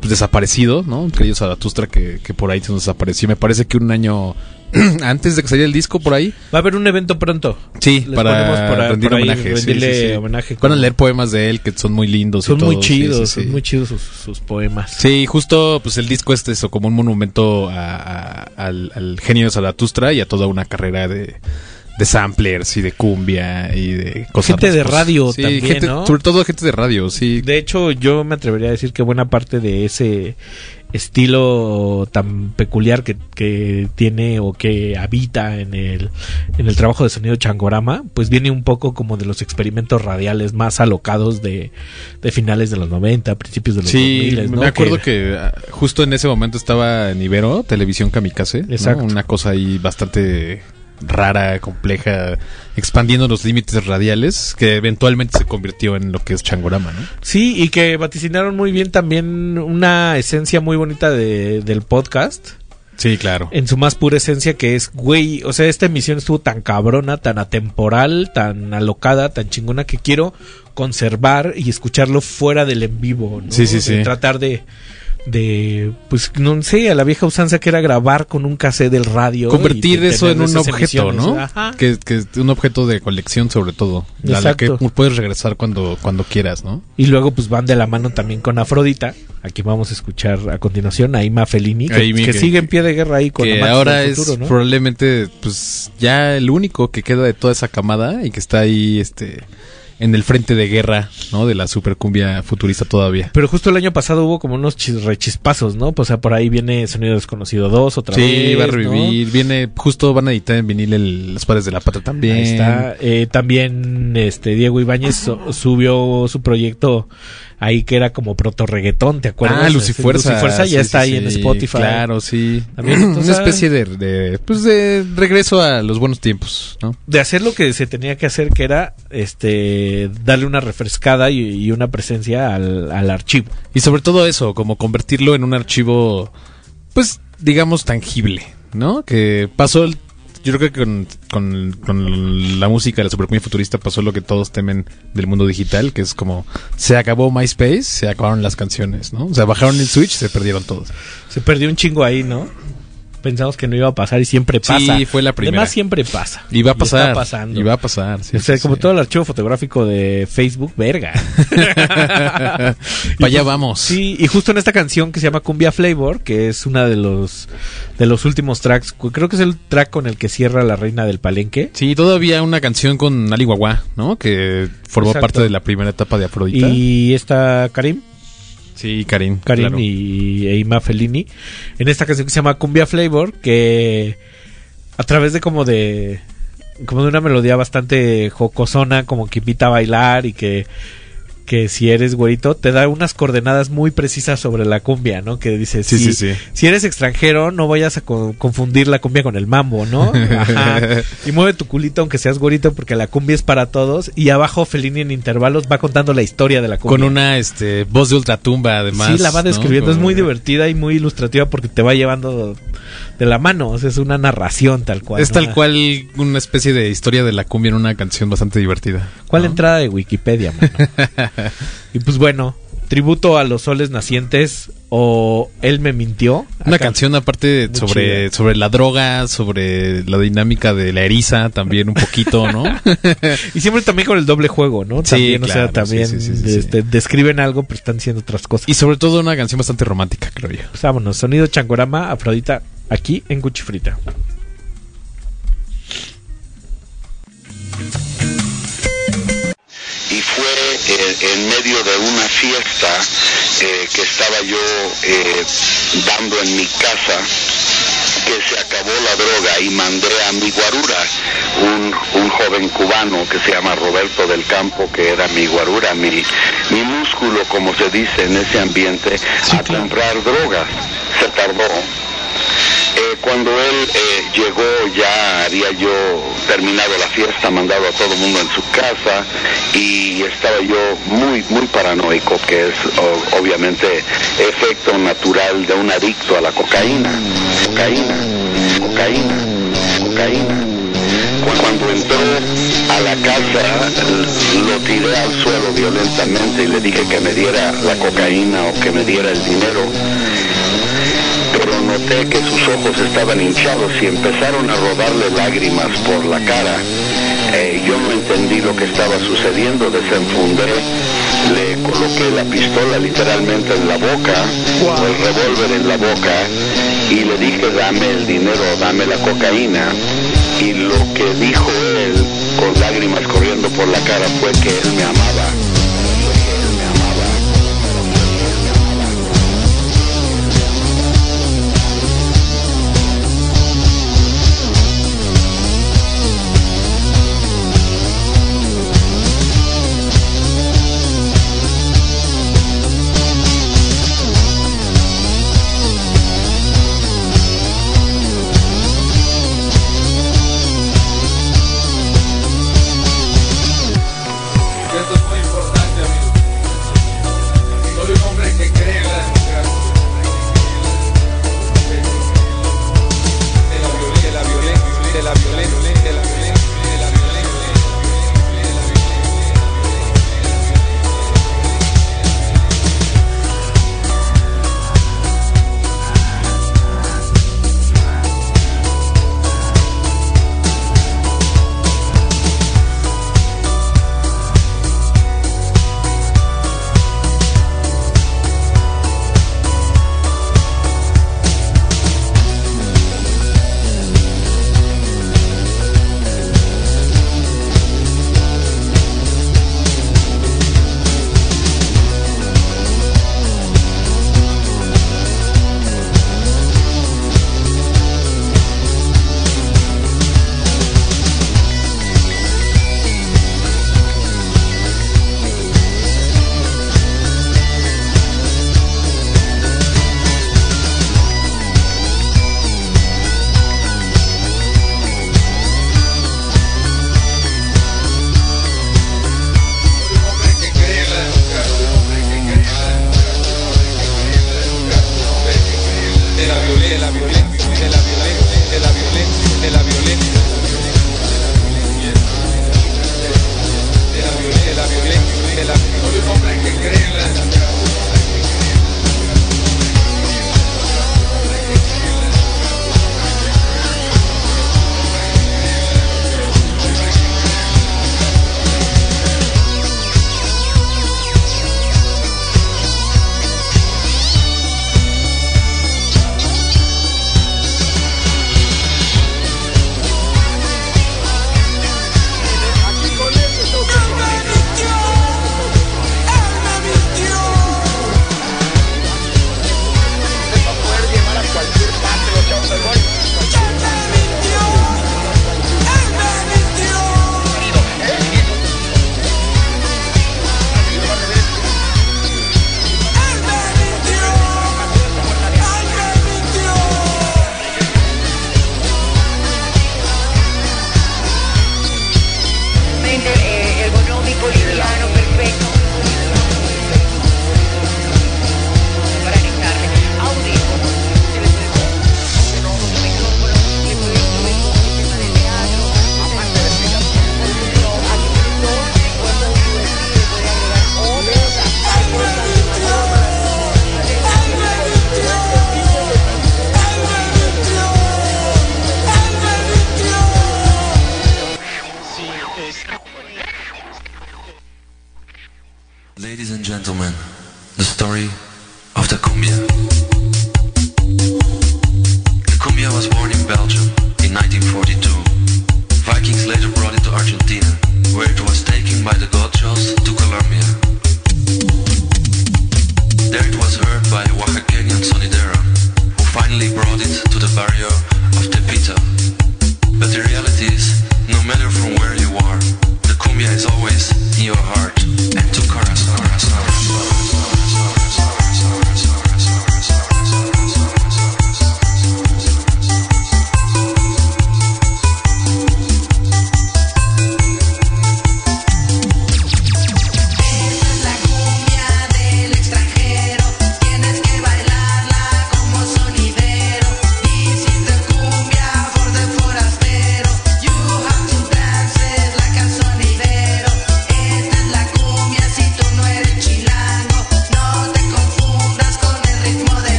pues, desaparecido, ¿no? Querido Zaratustra, que, que por ahí se nos desapareció. Me parece que un año antes de que saliera el disco por ahí. Va a haber un evento pronto. Sí, Les para rendir por ahí, homenaje. sí, rendirle sí, sí. homenaje Van a leer poemas de él que son muy lindos. y Son muy chidos, son muy chidos sus, sus poemas. Sí, justo pues el disco este es eso, como un monumento a- a- al, al genio de Zaratustra y a toda una carrera de, de samplers y de cumbia y de cosas. Gente de radio sí, también, gente- ¿no? Sobre todo gente de radio, sí. De hecho, yo me atrevería a decir que buena parte de ese estilo tan peculiar que, que tiene o que habita en el, en el trabajo de sonido Changorama, pues viene un poco como de los experimentos radiales más alocados de, de finales de los 90, principios de los Sí, 2000, ¿no? me acuerdo que, ah, justo en ese momento estaba en Ibero, Televisión Kamikaze. ¿no? Exacto. Una cosa ahí bastante rara, compleja, expandiendo los límites radiales, que eventualmente se convirtió en lo que es Changorama, ¿no? Sí, y que vaticinaron muy bien también una esencia muy bonita de- del podcast. Sí, claro. En su más pura esencia que es, güey, o sea, esta emisión estuvo tan cabrona, tan atemporal, tan alocada, tan chingona que quiero conservar y escucharlo fuera del en vivo, ¿no? Sí, sí, sí. Tratar de, de, pues, no sé, a la vieja usanza que era grabar con un cassette del radio. Convertir eso en un objeto. ¿no? Ajá. Que, que un objeto de colección sobre todo. A la que puedes regresar cuando, cuando quieras, ¿no? Y luego pues van de la mano también con Afrodita, a quien vamos a escuchar a continuación, a Ima Fellini, que, Amy, que que- sigue en pie de guerra ahí con que ahora del es Futuro, ¿no? probablemente pues ya el único que queda de toda esa camada y que está ahí este en el frente de guerra, ¿no? De la supercumbia futurista todavía. Pero justo el año pasado hubo como unos chis- rechispazos, ¿no? Pues, o sea, por ahí viene Sonido Desconocido 2 otra vez. Sí, va a ¿no? revivir, viene justo van a editar en vinil el, Los Padres de la Patria también. Ahí está. Eh, también este Diego Ibáñez su- subió su proyecto ahí que era como proto reggaetón, ¿te acuerdas? Ah, Lucifuerza. Lucifuerza ya Sí, está ahí en Spotify. Claro, sí. También, entonces, Una especie de, de, pues de regreso a los buenos tiempos, ¿no? de hacer lo que se tenía que hacer, que era este darle una refrescada y, y una presencia al, al archivo. Y sobre todo eso, como convertirlo en un archivo, pues, digamos, tangible, ¿no? Que pasó, el- yo creo que con, con- con la música de la supercumbia futurista pasó lo que todos temen del mundo digital, que es como, se acabó MySpace, se acabaron las canciones, ¿no? O sea, bajaron el Switch, se perdieron todos. Se perdió un chingo ahí, ¿no? Pensamos que no iba a pasar y siempre Sí, pasa. fue la primera. Además siempre pasa. Y va a pasar. está pasando. Y va a pasar, sí, o sea, sí, como sí. todo el archivo fotográfico de Facebook, verga. Para allá vamos. Sí, y justo en esta canción que se llama Cumbia Flavor, que es una de los de los últimos tracks, creo que es el track con el que cierra La Reina del Palenque. Sí, todavía una canción con Ali Guagua, ¿no? Que formó Exacto. parte de la primera etapa de Afrodita. Y está Karim, Sí, Karim. Karim claro. y Eima Fellini en esta canción que se llama Cumbia Flavor, que a través de como de como de una melodía bastante jocosona, como que invita a bailar y que que si eres güerito te da unas coordenadas muy precisas sobre la cumbia, ¿no? Que dice, Sí, si, sí, sí. si eres extranjero no vayas a co- confundir la cumbia con el mambo, ¿no? Ajá. Y mueve tu culito aunque seas güerito porque la cumbia es para todos y abajo Fellini en intervalos va contando la historia de la cumbia. Con una este, voz de ultratumba, además. Sí, la va ¿no? describiendo, es muy divertida y muy ilustrativa porque te va llevando de la mano, o sea, es una narración tal cual. Es tal cual una especie de historia de la cumbia en una canción bastante divertida. ¿Cuál entrada de Wikipedia, mano? y pues bueno, tributo a los soles nacientes o Él me mintió. Una Acá- canción aparte Muy sobre, chida. sobre la droga, sobre la dinámica de la eriza también un poquito, ¿no? y siempre también con el doble juego, ¿no? Sí, también, o sea, también sí, sí, sí, sí, este, describen algo pero están diciendo otras cosas. y sobre todo una canción bastante romántica, creo yo. Pues vámonos, sonido Changorama, Afrodita, aquí en Cuchifrita. y fue eh, en medio de una fiesta eh, que estaba yo eh, dando en mi casa que se acabó la droga y mandé a mi guarura, un, un joven cubano que se llama Roberto del Campo, que era mi guarura, mi, mi músculo, como se dice en ese ambiente, a comprar drogas. Se tardó. Eh, cuando él eh, llegó ya había yo terminado la fiesta, mandado a todo el mundo en su casa y estaba yo muy muy paranoico, que es obviamente efecto natural de un adicto a la cocaína, cocaína, cocaína, cocaína. Cu- Cuando entró a la casa lo tiré al suelo violentamente y le dije que me diera la cocaína o que me diera el dinero noté que sus ojos estaban hinchados y empezaron a rodarle lágrimas por la cara. Eh, yo no entendí lo que estaba sucediendo, desenfundé, le coloqué la pistola literalmente en la boca, o el revólver en la boca, y le dije dame el dinero, dame la cocaína. Y lo que dijo él, con lágrimas corriendo por la cara, fue que él me amaba.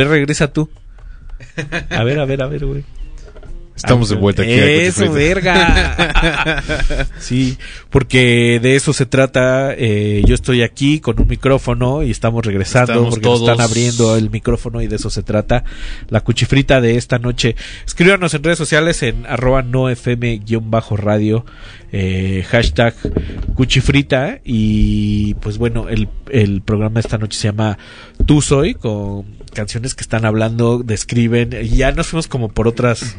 Ver, regresa tú. A ver, a ver, a ver, güey. Estamos de vuelta aquí. Eso, verga. sí, porque de eso se trata. eh, yo estoy aquí con un micrófono y estamos regresando Estamos porque nos están abriendo el micrófono y de eso se trata. La cuchifrita de esta noche. Escríbanos en redes sociales en arroba no fm-radio, eh, hashtag cuchifrita y pues bueno, el, el programa de esta noche se llama Tú Soy con canciones que están hablando, describen y ya nos fuimos como por otras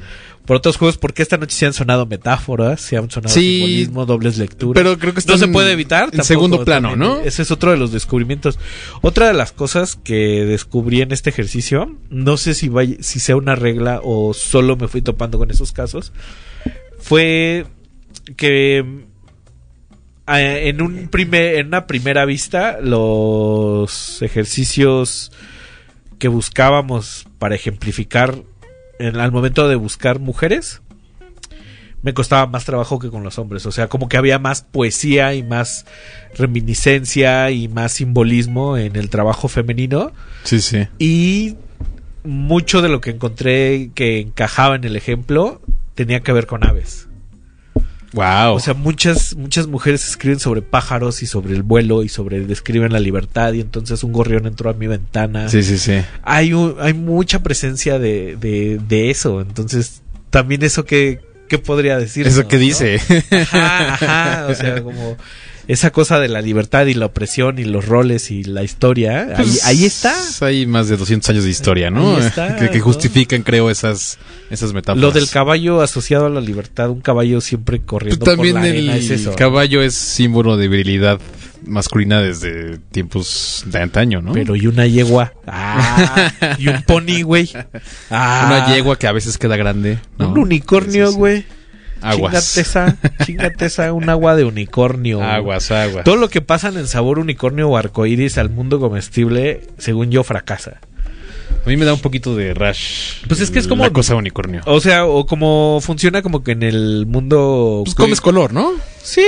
por otros juegos porque esta noche se han sonado metáforas, se han sonado Sí, simbolismo, dobles lecturas. pero creo que no se puede evitar. en segundo plano, ¿no? Ese es otro de los descubrimientos. Otra de las cosas que descubrí en este ejercicio, no sé si vaya, si sea una regla o solo me fui topando con esos casos, fue que en un primer, en una primera vista, los ejercicios que buscábamos para ejemplificar en, al momento de buscar mujeres me costaba más trabajo que con los hombres. O sea, como que había más poesía y más reminiscencia y más simbolismo en el trabajo femenino. Sí, sí. Y mucho de lo que encontré que encajaba en el ejemplo tenía que ver con aves. Wow. O sea, muchas, muchas mujeres escriben sobre pájaros y sobre el vuelo y sobre describen la libertad y entonces un gorrión entró a mi ventana. Sí, sí, sí. Hay, un- hay mucha presencia de, de, de eso. Entonces, también eso que, ¿qué podría decir? Eso que dice. Ajá, ajá. O sea, como esa cosa de la libertad y la opresión y los roles y la historia, ahí, Pues, ahí está. Hay más de 200 años de historia, ¿no? Ahí está, que, que ¿no? justifican, creo, esas, esas metáforas. Lo del caballo asociado a la libertad, un caballo siempre corriendo Pues también por la el arena, es eso. caballo es símbolo de virilidad masculina desde tiempos de antaño, ¿no? Pero y una yegua. Ah, y un pony, güey. Ah, Una yegua que a veces queda grande. ¿no? Un unicornio, güey. Aguas. Chingate esa, chingate esa, un agua de unicornio. Aguas, aguas. Todo lo que pasa en el sabor unicornio o arcoíris al mundo comestible, según yo, fracasa. A mí me da un poquito de rash. Pues es que es como- La cosa unicornio. O sea, o como funciona como que en el mundo. Pues comes color, ¿no? Sí,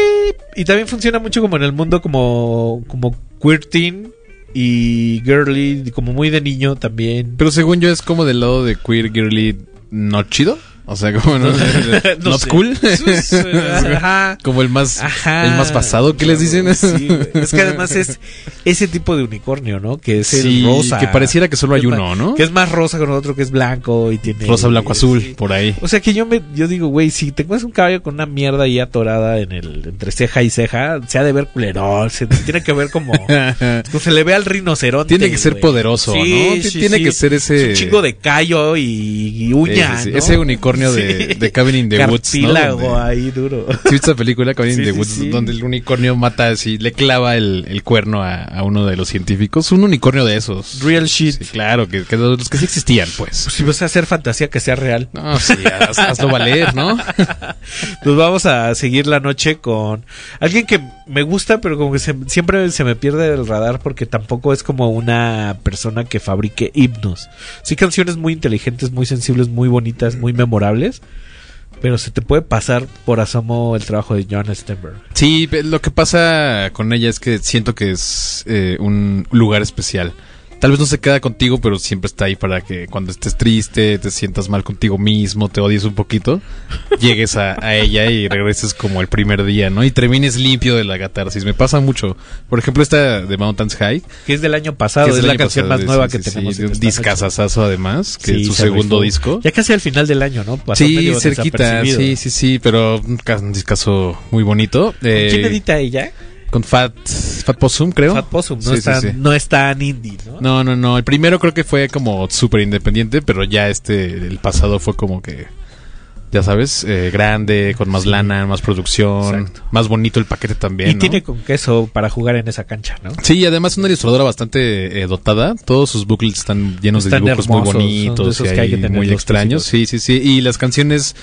y también funciona mucho como en el mundo como, como queer teen y girly, como muy de niño también. Pero según yo es como del lado de queer girly no chido. O sea, como no, No not cool. Ajá. como el más Ajá. el más pasado que les dicen. Sí, es que además es ese tipo de unicornio, ¿no? Que es Sí, el rosa. que pareciera que solo hay uno, ¿no? Que es más rosa con otro que es blanco y tiene Rosa, blanco, azul, sí. por ahí. O sea que yo me yo digo, güey, si te encuentras un caballo con una mierda ahí atorada en el entre ceja y ceja, se ha de ver culerón, se tiene que ver como se le ve al rinoceronte. Tiene que ser poderoso, ¿no? Ti- tiene que ser ese- Es un chingo de callo y, y uña. Ese unicornio de- Sí. de Cabin in the Woods, ¿no? Cartílago ahí duro. ¿Sí viste esa película Cabin in Sí, the sí, Woods donde el unicornio mata así, le clava el, el cuerno a, a uno de los científicos? Un unicornio de esos. Real shit. Sí, claro, que, que los que sí existían, pues. Si vas a hacer fantasía que sea real. No, sí, haz- hazlo valer, ¿no? Pues vamos a seguir la noche con alguien que me gusta, pero como que se- siempre se me pierde el radar porque tampoco es como una persona que fabrique himnos. Sí, canciones muy inteligentes, muy sensibles, muy bonitas, muy memorables. Pero se te puede pasar por asomo el trabajo de John Stenberg. Sí, lo que pasa con ella es que siento que es eh, un lugar especial. Tal vez no se queda contigo, pero siempre está ahí para que cuando estés triste, te sientas mal contigo mismo, te odies un poquito, llegues a, a ella y regreses como el primer día, ¿no? Y termines limpio de la catarsis. Me pasa mucho. Por ejemplo, esta de Mountains High. Que es del año pasado, que es del la canción pasado, más nueva sí, que sí, tenemos sí, discazazazo además, que es su se segundo rifó. disco. Ya casi al final del año, ¿no? Pasó Sí, cerquita, sí, sí, sí, pero un, ca- un discazo muy bonito. Eh, ¿Quién edita ella? Con Fat, Fat Possum, creo. Fat Possum, no, Sí, es tan, sí, sí. no es tan indie, ¿no? No, no, no. El primero creo que fue como súper independiente, pero ya este, el pasado fue como que, ya sabes, eh, grande, con más lana, más producción, más bonito el paquete también. y ¿no? tiene con queso para jugar en esa cancha, ¿no? Sí, y además una ilustradora bastante eh, dotada. Todos sus booklets están llenos Están de dibujos hermosos, muy bonitos y que hay que ahí tener muy extraños. Sí, sí, sí. Y las canciones,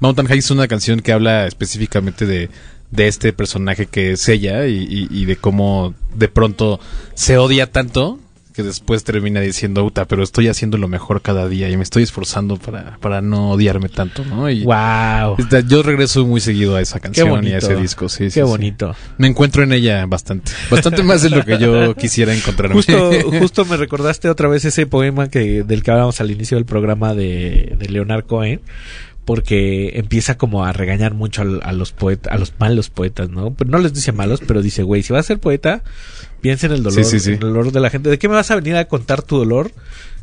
Mountain High es una canción que habla específicamente de, de este personaje que es ella y, y- y de cómo de pronto se odia tanto que después termina diciendo, Uta, pero estoy haciendo lo mejor cada día y me estoy esforzando para, para no odiarme tanto, ¿no? Y wow. yo regreso muy seguido a esa canción y a ese disco, sí, sí, Qué sí. bonito. Me encuentro en ella bastante. Bastante más de lo que yo quisiera encontrarme. Justo, justo me recordaste otra vez ese poema que del que hablábamos al inicio del programa de, de Leonard Cohen, porque empieza como a regañar mucho a, los poetas, a los malos poetas, ¿no? Pero no les dice malos, pero dice, güey, si vas a ser poeta, piensa en el dolor, Sí, sí, sí. en el dolor de la gente. ¿De qué me vas a venir a contar tu dolor?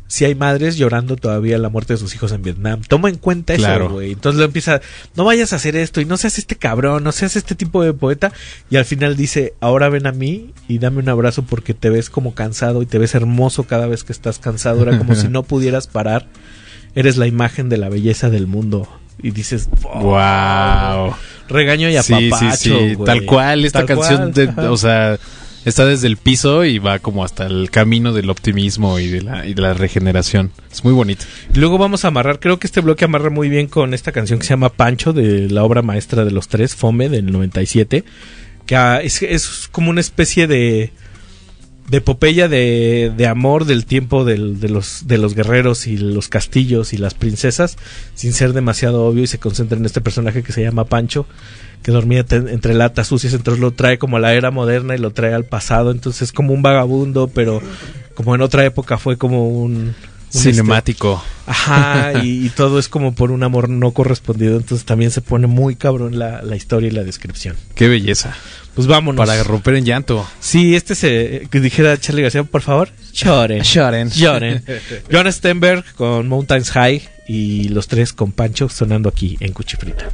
Si hay madres llorando todavía la muerte de sus hijos en Vietnam, toma en cuenta eso, güey. Entonces lo empieza, no vayas a hacer esto y no seas este cabrón, no seas este tipo de poeta. Y al final dice, ahora ven a mí y dame un abrazo porque te ves como cansado y te ves hermoso cada vez que estás cansado. Era como si no pudieras parar. Eres la imagen de la belleza del mundo. Y dices, Wow. Regaño y Sí, apapacho, sí, sí. güey. Tal cual, esta Tal canción, cual, de- ajá. o sea, está desde el piso y va como hasta el camino del optimismo y de la, y de la regeneración. Es muy bonito. Y luego vamos a amarrar, creo que este bloque amarra muy bien con esta canción que se llama Pancho de la obra maestra de los tres, Fome del 97, que ah, es, es como una especie de de epopeya de, de amor del tiempo del- de, los, de los guerreros y los castillos y las princesas, sin ser demasiado obvio y se concentra en este personaje que se llama Pancho, que dormía entre latas sucias, entonces lo trae como a la era moderna y lo trae al pasado, entonces es como un vagabundo, pero como en otra época fue como un... un este- Cinemático. Ajá, y, y todo es como por un amor no correspondido, entonces también se pone muy cabrón la, la historia y la descripción. Qué belleza. Pues vámonos. Para romper en llanto. Sí, este se que dijera Charlie García, por favor, lloren. Lloren. Lloren. John Stenberg con Mountains High y los tres con Pancho sonando aquí en Cuchifrita.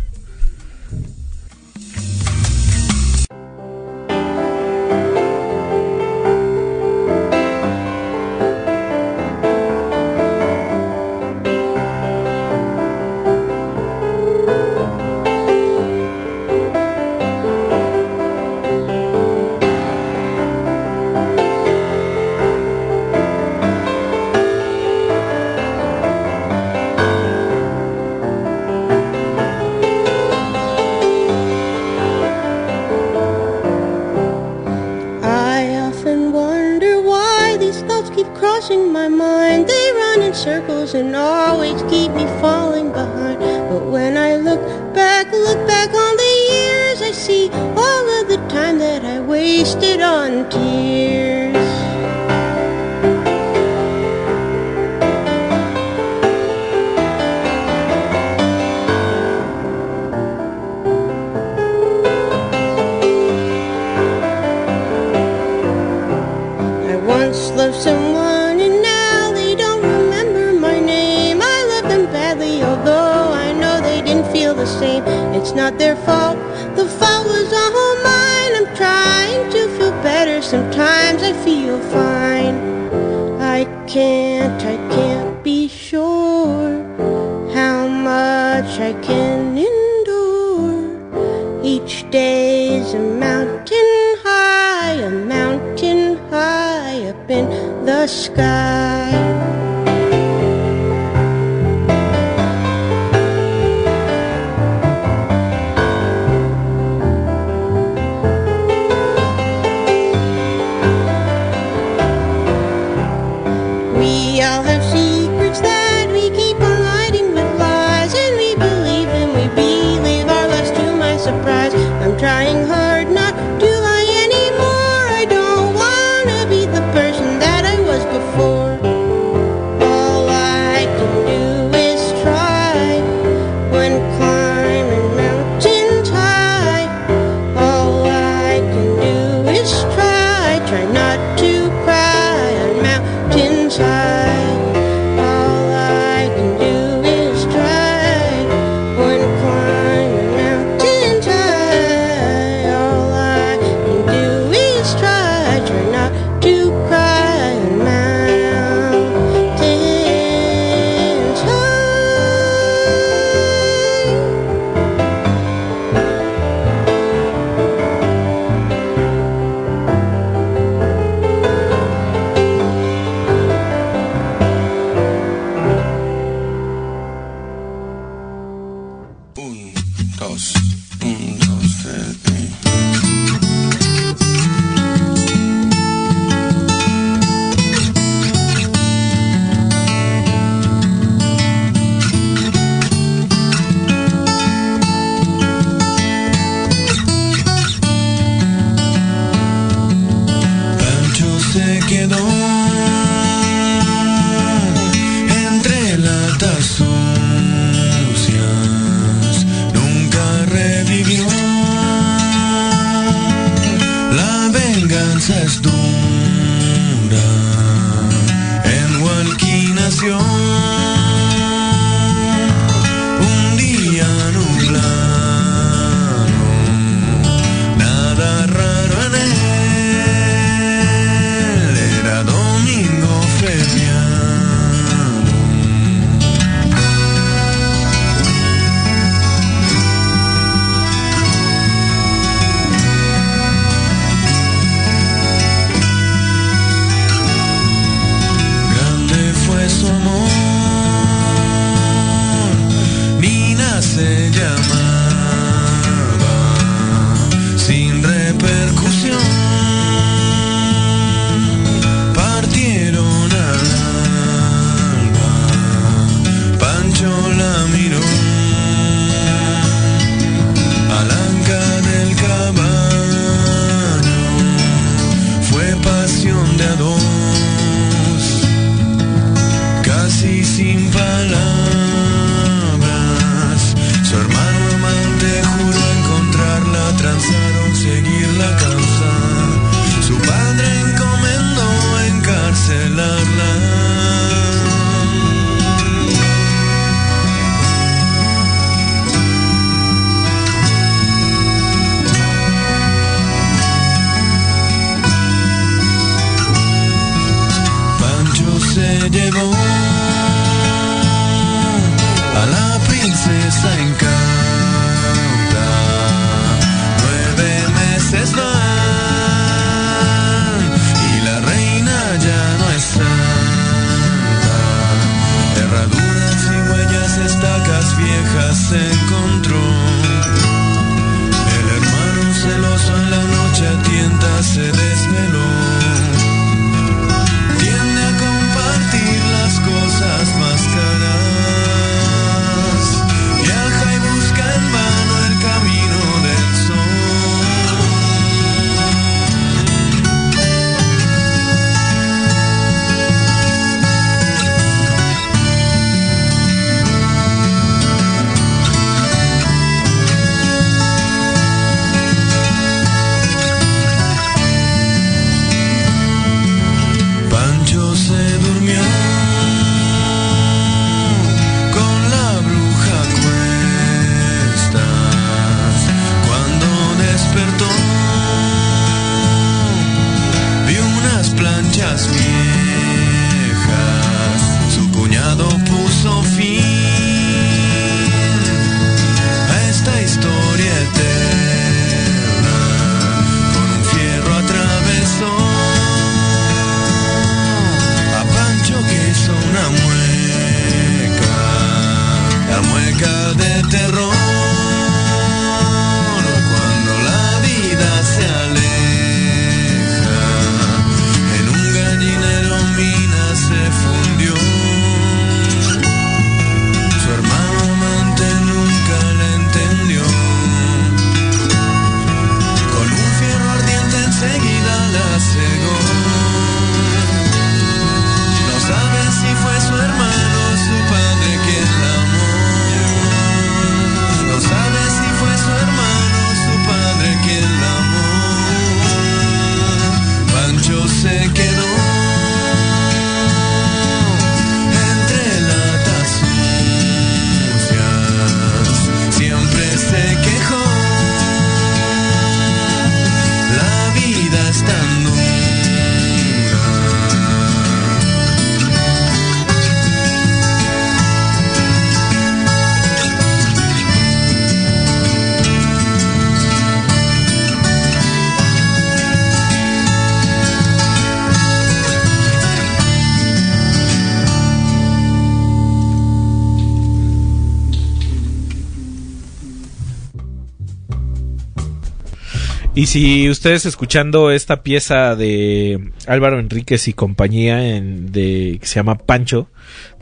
Y si ustedes escuchando esta pieza de Álvaro Enríquez y compañía en, de, que se llama Pancho,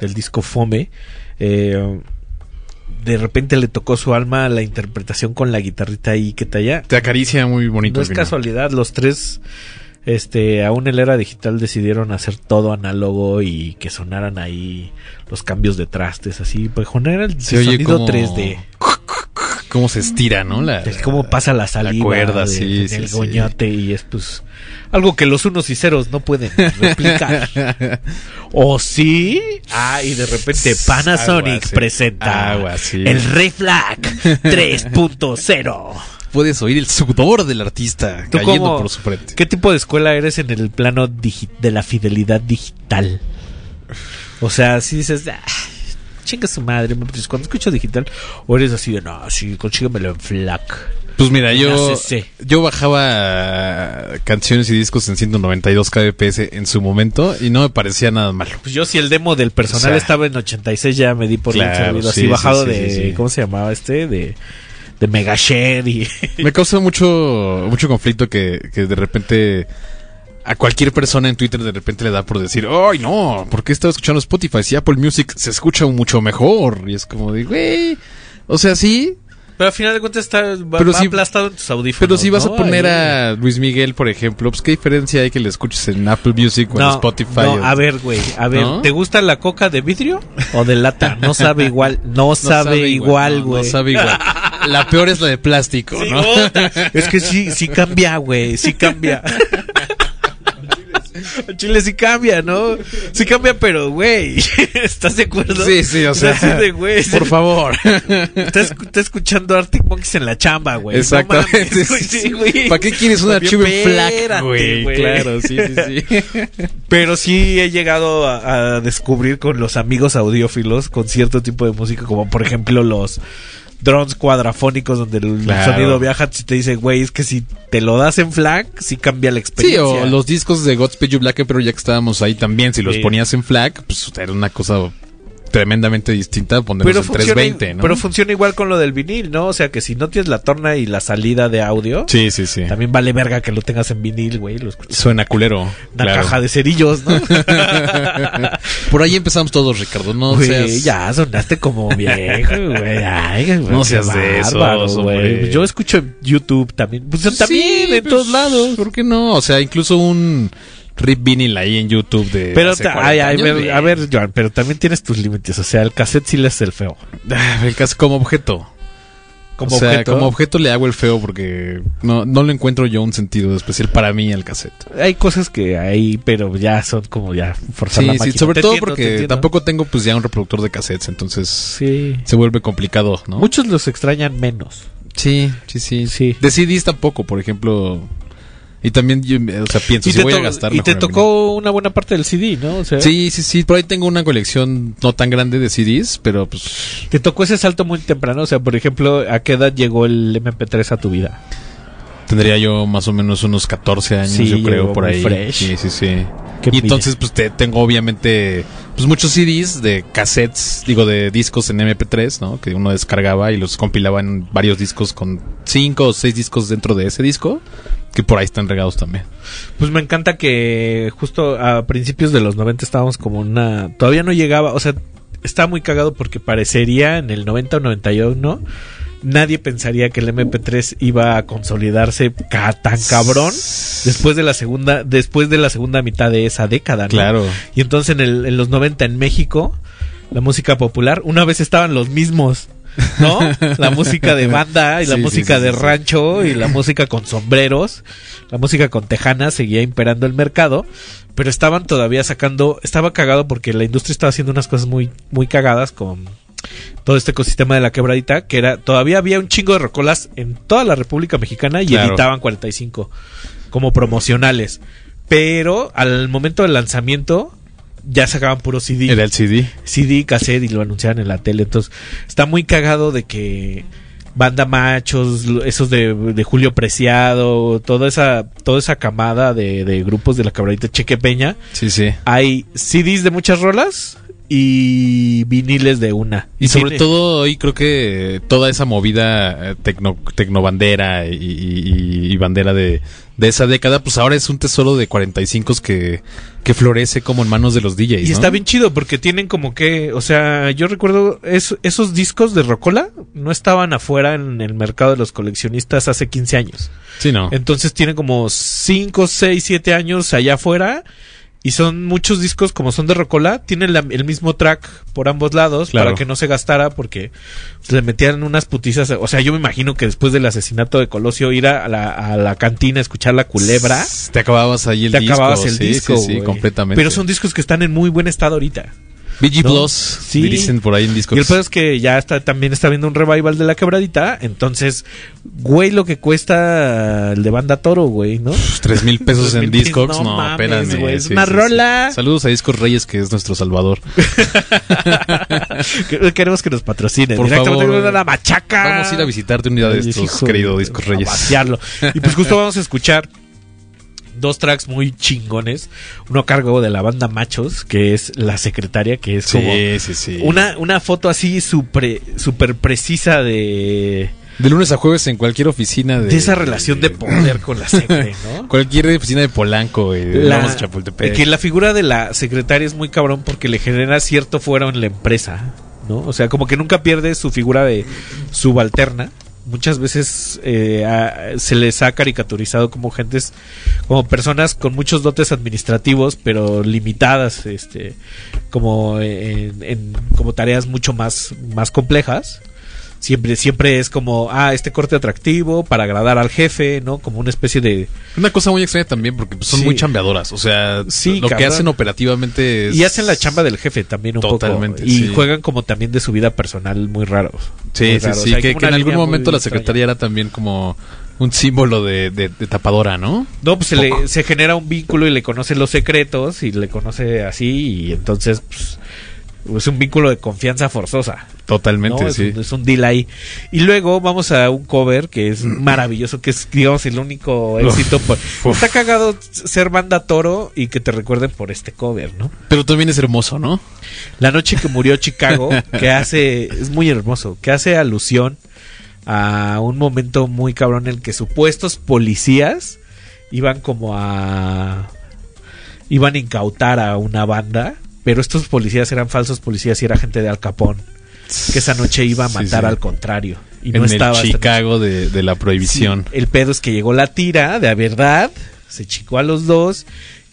del disco Fome, eh, de repente le tocó su alma la interpretación con la guitarrita ahí que talla. Te acaricia muy bonito. No es casualidad, los tres, este, aún en la era digital decidieron hacer todo análogo y que sonaran ahí los cambios de trastes, así, pues era el Se oye sonido como- 3D. Cómo se estira, ¿no? La, El cómo pasa la saliva cuerda, de- sí, sí, el sí. goñote y es pues algo que los unos y ceros no pueden replicar. ¿O sí? Ah, y de repente Panasonic Agua, presenta Agua, el Reflag 3.0. Puedes oír el sudor del artista ¿Tú cayendo cómo- por su frente. ¿Qué tipo de escuela eres en el plano de la fidelidad digital? O sea, si dices, ah, chinga su madre, pues, cuando escucho digital, o eres así de, no, sí, consíguemelo en FLAC. Pues mira, yo, yo bajaba canciones y discos en 192 kbps en su momento y no me parecía nada malo. Pues yo si el demo del personal O sea, estaba en 86 ya me di por bien claro, servido, así sí, sí, bajado sí, de sí. ¿cómo se llamaba este? de de Megashare y Me causa mucho, mucho conflicto que, que de repente a cualquier persona en Twitter de repente le da por decir, ¡ay no! ¿Por qué estaba escuchando Spotify? Si Apple Music se escucha mucho mejor. Y es como de, güey. O sea, sí. pero al final de cuentas está va, Pero va si- aplastado en tus audífonos. Pero si vas ¿no? a poner a Luis Miguel, por ejemplo, pues qué diferencia hay que le escuches en Apple Music o en Spotify. no, o- a ver, güey, a ver, ¿No? ¿te gusta la coca de vidrio o de lata? No sabe igual, no, sabe, igual, no, güey. No, sabe igual. La peor es la de plástico, Sí, ¿no? puta. es que sí, sí cambia, güey, sí cambia. Chile sí cambia, ¿no? Sí cambia, pero, güey, ¿estás de acuerdo? Sí, sí, o sea, Así de, güey, por favor. Estás, estás escuchando Arctic Monkeys en la chamba, güey. No Exactamente. mames, güey, sí, güey. ¿Para qué quieres un archivo en FLAC, güey? Claro, sí, sí, sí. Pero sí he llegado a, a descubrir con los amigos audiófilos con cierto tipo de música, como por ejemplo los drones cuadrafónicos donde el Claro. sonido viaja, si te dice, güey, es que si te lo das en FLAC, sí cambia la Sí, experiencia. o los discos de Godspeed You Black Emperor, ya que estábamos ahí también, si los Sí. ponías en FLAC, pues era una cosa tremendamente distinta ponerlos pero en funciona, 320, ¿no? pero funciona igual con lo del vinil, ¿no? O sea que si no tienes la torna y la salida de audio, sí, sí, sí. también vale verga que lo tengas en vinil, güey. Lo escuchas Suena culero. Una claro. caja de cerillos, ¿no? Por ahí empezamos todos, Ricardo. No Güey, seas... ya sonaste como viejo, güey. Ay, güey, No seas de esos, güey. hombre. Yo escucho en YouTube también. Pues también, Sí, en pues, todos lados. ¿Por qué no? O sea, incluso un rip vinyl ahí en YouTube de Pero, hace ta- 40 ay, ay, años, ver- bien. a ver, Joan, pero también tienes tus límites. O sea, el cassette sí le es el feo. El cas- como objeto. Como o sea, objeto. como objeto le hago el feo porque no, no le encuentro yo un sentido especial para mí al cassette. Hay cosas que hay, pero ya son como ya forzar Sí, la sí, máquina. sobre Te todo entiendo, porque tampoco tengo pues ya un reproductor de cassettes, entonces Sí. se vuelve complicado, ¿no? Muchos los extrañan menos. Sí, sí, sí. Sí. De CDs tampoco, por ejemplo. Y también, yo, o sea, pienso, si voy a gastar y te tocó una buena parte del CD, ¿no? O sea, vinil. Sí, sí, sí. Por ahí tengo una colección no tan grande de CDs, pero pues Te tocó ese salto muy temprano. O sea, por ejemplo, ¿a qué edad llegó el MP3 a tu vida? tendría yo más o menos unos 14 años, Sí, yo creo, por ahí. fresh. Sí, sí, sí. Qué Y entonces, pues te, tengo obviamente pues muchos CDs de cassettes, digo, de discos en MP3, ¿no? Que uno descargaba y los compilaba en varios discos con cinco o seis discos dentro de ese disco, que por ahí están regados también. Pues me encanta que justo a principios de los 90 estábamos como una... Todavía no llegaba, o sea, está muy cagado porque parecería en el 90 o 91 nadie pensaría que el MP3 iba a consolidarse ca- tan cabrón después de la segunda después de la segunda mitad de esa década, ¿no? Claro. Y entonces en, el- en los 90 en México la música popular una vez estaban los mismos ¿no? La música de banda y la Sí, música sí, de sí, rancho y la música con sombreros, la música con tejanas seguía imperando el mercado, pero estaban todavía sacando, estaba cagado porque la industria estaba haciendo unas cosas muy muy cagadas con todo este ecosistema de la quebradita, que era todavía había un chingo de rocolas en toda la República Mexicana y Claro. editaban 45 como promocionales, pero al momento del lanzamiento ya sacaban puro CD. Era el CD. CD, cassette y lo anunciaban en la tele. Entonces, está muy cagado de que Banda Machos, esos de, de Julio Preciado, toda esa, toda esa camada de, de grupos de la cabradita Cheque Peña. Sí, sí. Hay CDs de muchas rolas y viniles de una. Y sobre todo hoy creo que toda esa movida eh, tecno, tecnobandera y, y- y bandera de, de esa década, pues ahora es un tesoro de 45 que, que florece como en manos de los DJs. Y ¿no? está bien chido porque tienen como que, o sea, yo recuerdo es- esos discos de Rocola no estaban afuera en el mercado de los coleccionistas hace 15 años. Sí, no. Entonces tienen como 5, 6, 7 años allá afuera y son muchos discos como son de Rocola, tienen la- el mismo track por ambos lados Claro. para que no se gastara porque le metían unas putizas, o sea, yo me imagino que después del asesinato de Colosio ir a la, a la cantina a escuchar la culebra, Te acababas ahí el te disco. acababas el sí, disco, sí, completamente. Pero son discos que están en muy buen estado ahorita. BG ¿no? Plus, Sí. dicen por ahí en discos. Y el pedo es que ya está, también está viendo un revival de la quebradita. Entonces, güey, lo que cuesta el de banda toro, güey, ¿no? Tres mil pesos en Discogs, no, mames, espérame. güey, es sí, una sí, sí. rola. Saludos a Discos Reyes, que es nuestro salvador. Que- Queremos que nos patrocinen. Por Directamente favor. la machaca. Vamos a ir a visitarte un día de estos, hijo, querido Discos a Reyes. vaciarlo. Y pues justo vamos a escuchar dos tracks muy chingones. Uno a cargo de la banda Machos, que es La Secretaria, que es Sí, como sí, sí. Una, una foto así súper super precisa de, De lunes a jueves en cualquier oficina de... de esa relación de poder con la secre, ¿no? Cualquier oficina de Polanco, güey. de La- Chapultepec. que la figura de la secretaria es muy cabrón porque le genera cierto fuero en la empresa, ¿no? O sea, como que nunca pierde su figura de subalterna. Muchas veces eh, se les ha caricaturizado como gentes, como personas con muchos dotes administrativos, pero limitadas, este, como en, en- como tareas mucho más, más complejas. Siempre, siempre es como, ah, este corte atractivo para agradar al jefe, ¿no? Como una especie de, Una cosa muy extraña también porque pues, son Sí. muy chambeadoras. O sea, Sí, lo que hacen operativamente es... Y hacen la chamba del jefe también un Totalmente, poco. Y sí. juegan como también de su vida personal muy raros. Sí, Muy sí, sí. O sea, hay que, en algún momento la extraña. secretaria era también como un símbolo de, de- de tapadora, ¿no? No, pues se, le- se genera un vínculo y le conoce los secretos y le conoce así y entonces pues, es un vínculo de confianza forzosa. Totalmente, ¿no? Es, sí. un, es un deal ahí. Y luego vamos a un cover que es maravilloso, que es, digamos, el único éxito. por- Está cagado ser banda toro y que te recuerden por este cover, ¿no? Pero también es hermoso, ¿no? La noche que murió Chicago, que hace, es muy hermoso, que hace alusión a un momento muy cabrón en el que supuestos policías iban como a... iban a incautar a una banda, pero estos policías eran falsos policías y era gente de Al Capón, que esa noche iba a matar sí. al contrario. Y en no el estaba esta Chicago de, de la prohibición. Sí, el pedo es que llegó la tira, de verdad, se chicó a los dos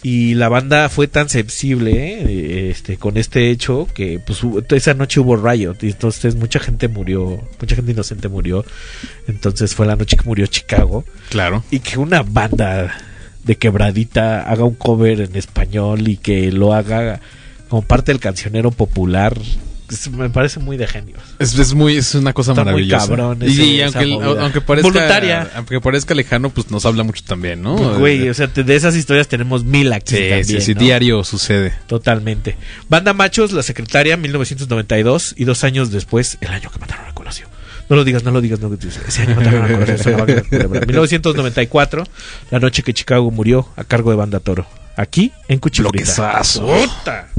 y la banda fue tan sensible eh, este, con este hecho que pues hubo- esa noche hubo riot y entonces mucha gente murió, mucha gente inocente murió. Entonces fue la noche que murió Chicago. Claro. Y que una banda de quebradita haga un cover en español y que lo haga como parte del cancionero popular, es- me parece muy de genios. Es, es muy, es una cosa Está muy cabrón ese- y aunque, aunque parezca Voluntaria. aunque parezca lejano, pues nos habla mucho también, ¿no? Güey, o sea, de esas historias tenemos mil aquí Sí, también, sí, sí, ¿no? diario sucede. Totalmente. Banda Machos, la secretaria, 1992 y dos años después, el año que mataron a Colosio. No lo digas, no lo digas, no lo digas. Ese año mataron a Colosio. se acabó la culebra. 1994, la noche que Chicago murió a cargo de Banda Toro. Aquí en. ¡Puta!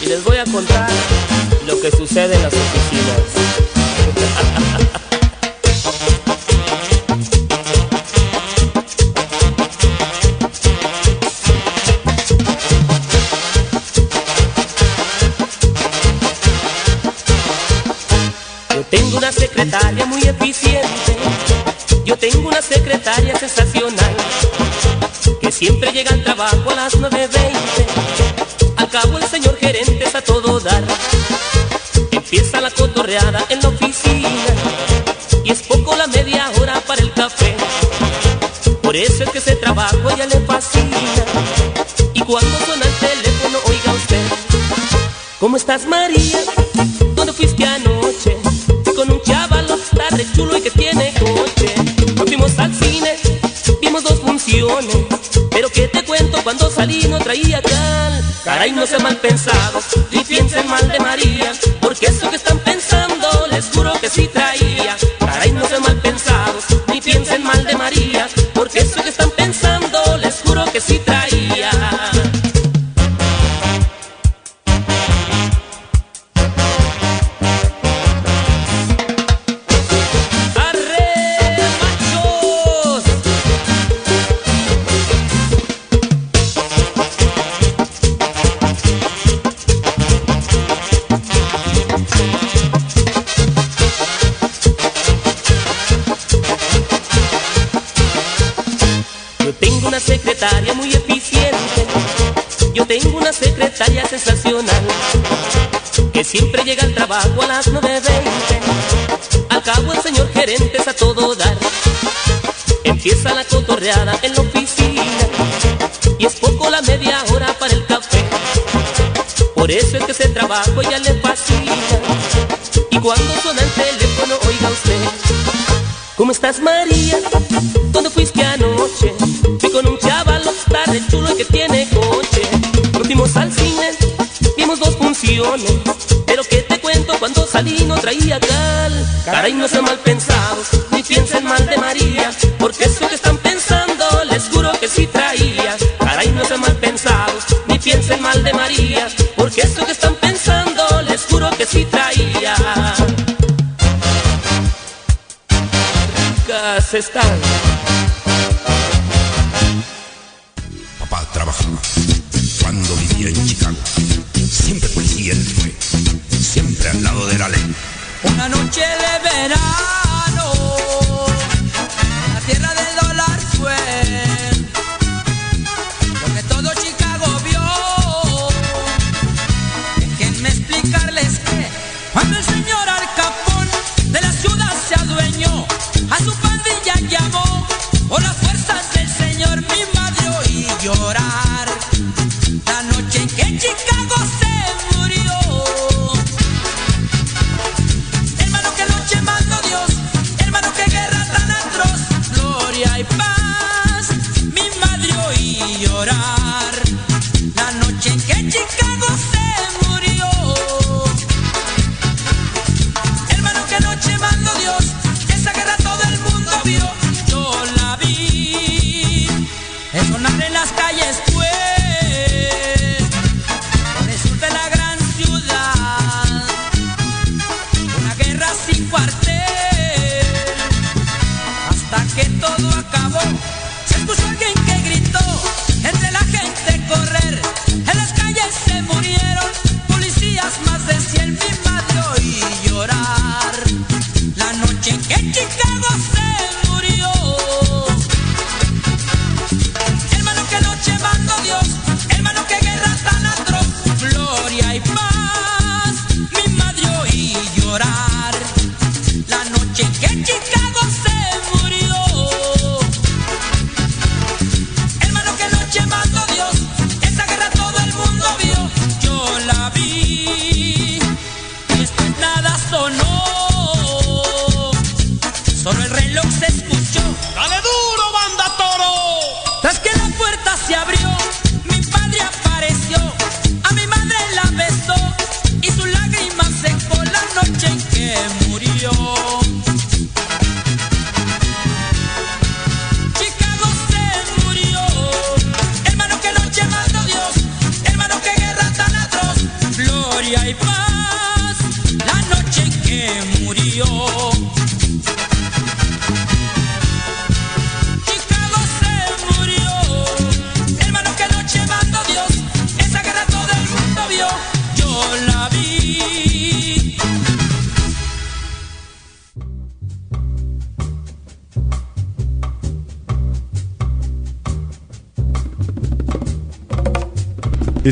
Y les voy a contar lo que sucede en las oficinas. secretaria muy eficiente. Yo tengo una secretaria sensacional. Que siempre llega al trabajo a las 9.20. Al cabo el señor gerente es a todo dar. Empieza la cotorreada en la oficina. Y es poco la media hora para el café. Por eso es que ese trabajo a ella le fascina. Y cuando suena el teléfono, oiga usted. ¿Cómo estás María? Chulo y que tiene coche. Nos fuimos al cine, vimos dos funciones. Pero que te cuento cuando salí no traía cal. Caray, no sean mal pensados, ni piensen mal de María. Porque eso que están pensando les juro que sí traía. Caray, no sean mal pensados, ni piensen mal de María, porque eso que están pensando, les juro que sí traía. Tengo una secretaria sensacional. Que siempre llega al trabajo a las 9.20. Al cabo el señor gerente es a todo dar. Empieza la cotorreada en la oficina. Y es poco la media hora para el café. Por eso es que ese trabajo ya le fascina. Y cuando suena el teléfono, oiga usted. ¿Cómo estás María? ¿Dónde fuiste anoche? Fui con un chaval, re chulo y que tiene coche. Pero que te cuento cuando salí no traía cal. Caray, no sean mal pensados, ni piensen mal de María. Porque eso que están pensando, les juro que sí traía. Caray, no sean mal pensados, ni piensen mal de María. Porque eso que están pensando, les juro que sí traía. Ricas están. Siempre de la ley. Una noche de verano, la tierra del dólar fue lo que todo Chicago vio. Déjenme explicarles que cuando el señor Al Capón de la ciudad se adueñó, a su pandilla llamó por las fuerzas del señor mi madre oí llorar.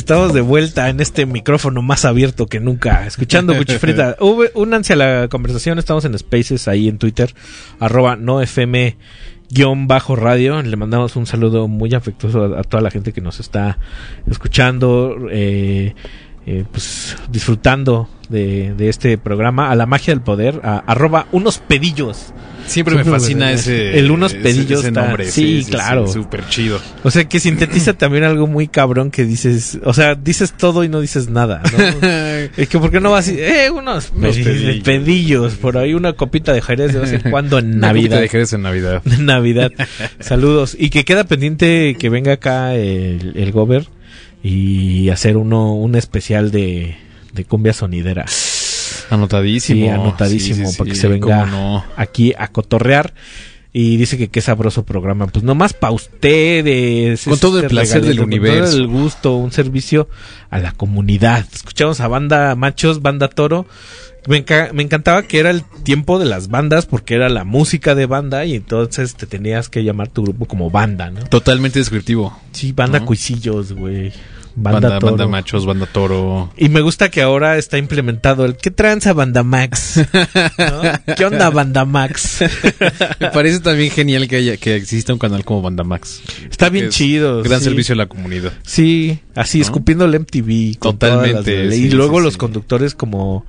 Estamos de vuelta en este micrófono más abierto que nunca, escuchando Cuchifrita. Únanse a la conversación, estamos en Spaces ahí en Twitter, arroba nofm guion bajo radio. Le mandamos un saludo muy afectuoso a, a toda la gente que nos está escuchando. eh, eh, pues disfrutando de, de este programa, a la magia del poder, a, arroba unos pedillos. Siempre me fascina ese. El unos pedillos. ese nombre. Sí, claro. Súper chido. O sea, que sintetiza también algo muy cabrón que dices, o sea, dices todo y no dices nada, ¿no? es que, ¿por qué no vas así? Eh, unos Unos pedillos, por ahí una copita de Jerez de vez en cuando en Una copita Navidad. de Jerez en Navidad. En Navidad. Saludos. Y que queda pendiente que venga acá el, el Gober y hacer uno, un especial de, de cumbia sonidera. Anotadísimo. Sí, anotadísimo, Sí, sí, para que se venga no. aquí a cotorrear. Y dice que qué sabroso programa. Pues nomás para ustedes. Con todo el placer del regalito, con universo. todo el gusto, un servicio a la comunidad. Escuchamos a Banda Machos, Banda Toro. Me, enca- me encantaba que era el tiempo de las bandas porque era la música de banda y entonces te tenías que llamar tu grupo como banda, ¿no? Totalmente descriptivo. Sí, banda ¿No? cuisillos, güey. Banda, Banda, Toro. banda machos, banda toro. Y me gusta que ahora está implementado el ¿qué tranza Banda Max? ¿No? ¿Qué onda Banda Max? Me parece también genial que haya, que exista un canal como Banda Max. Está bien es chido. Gran sí. servicio a la comunidad. Sí, así ¿No? escupiendo el MTV. con Totalmente, las sí, y luego sí, los conductores como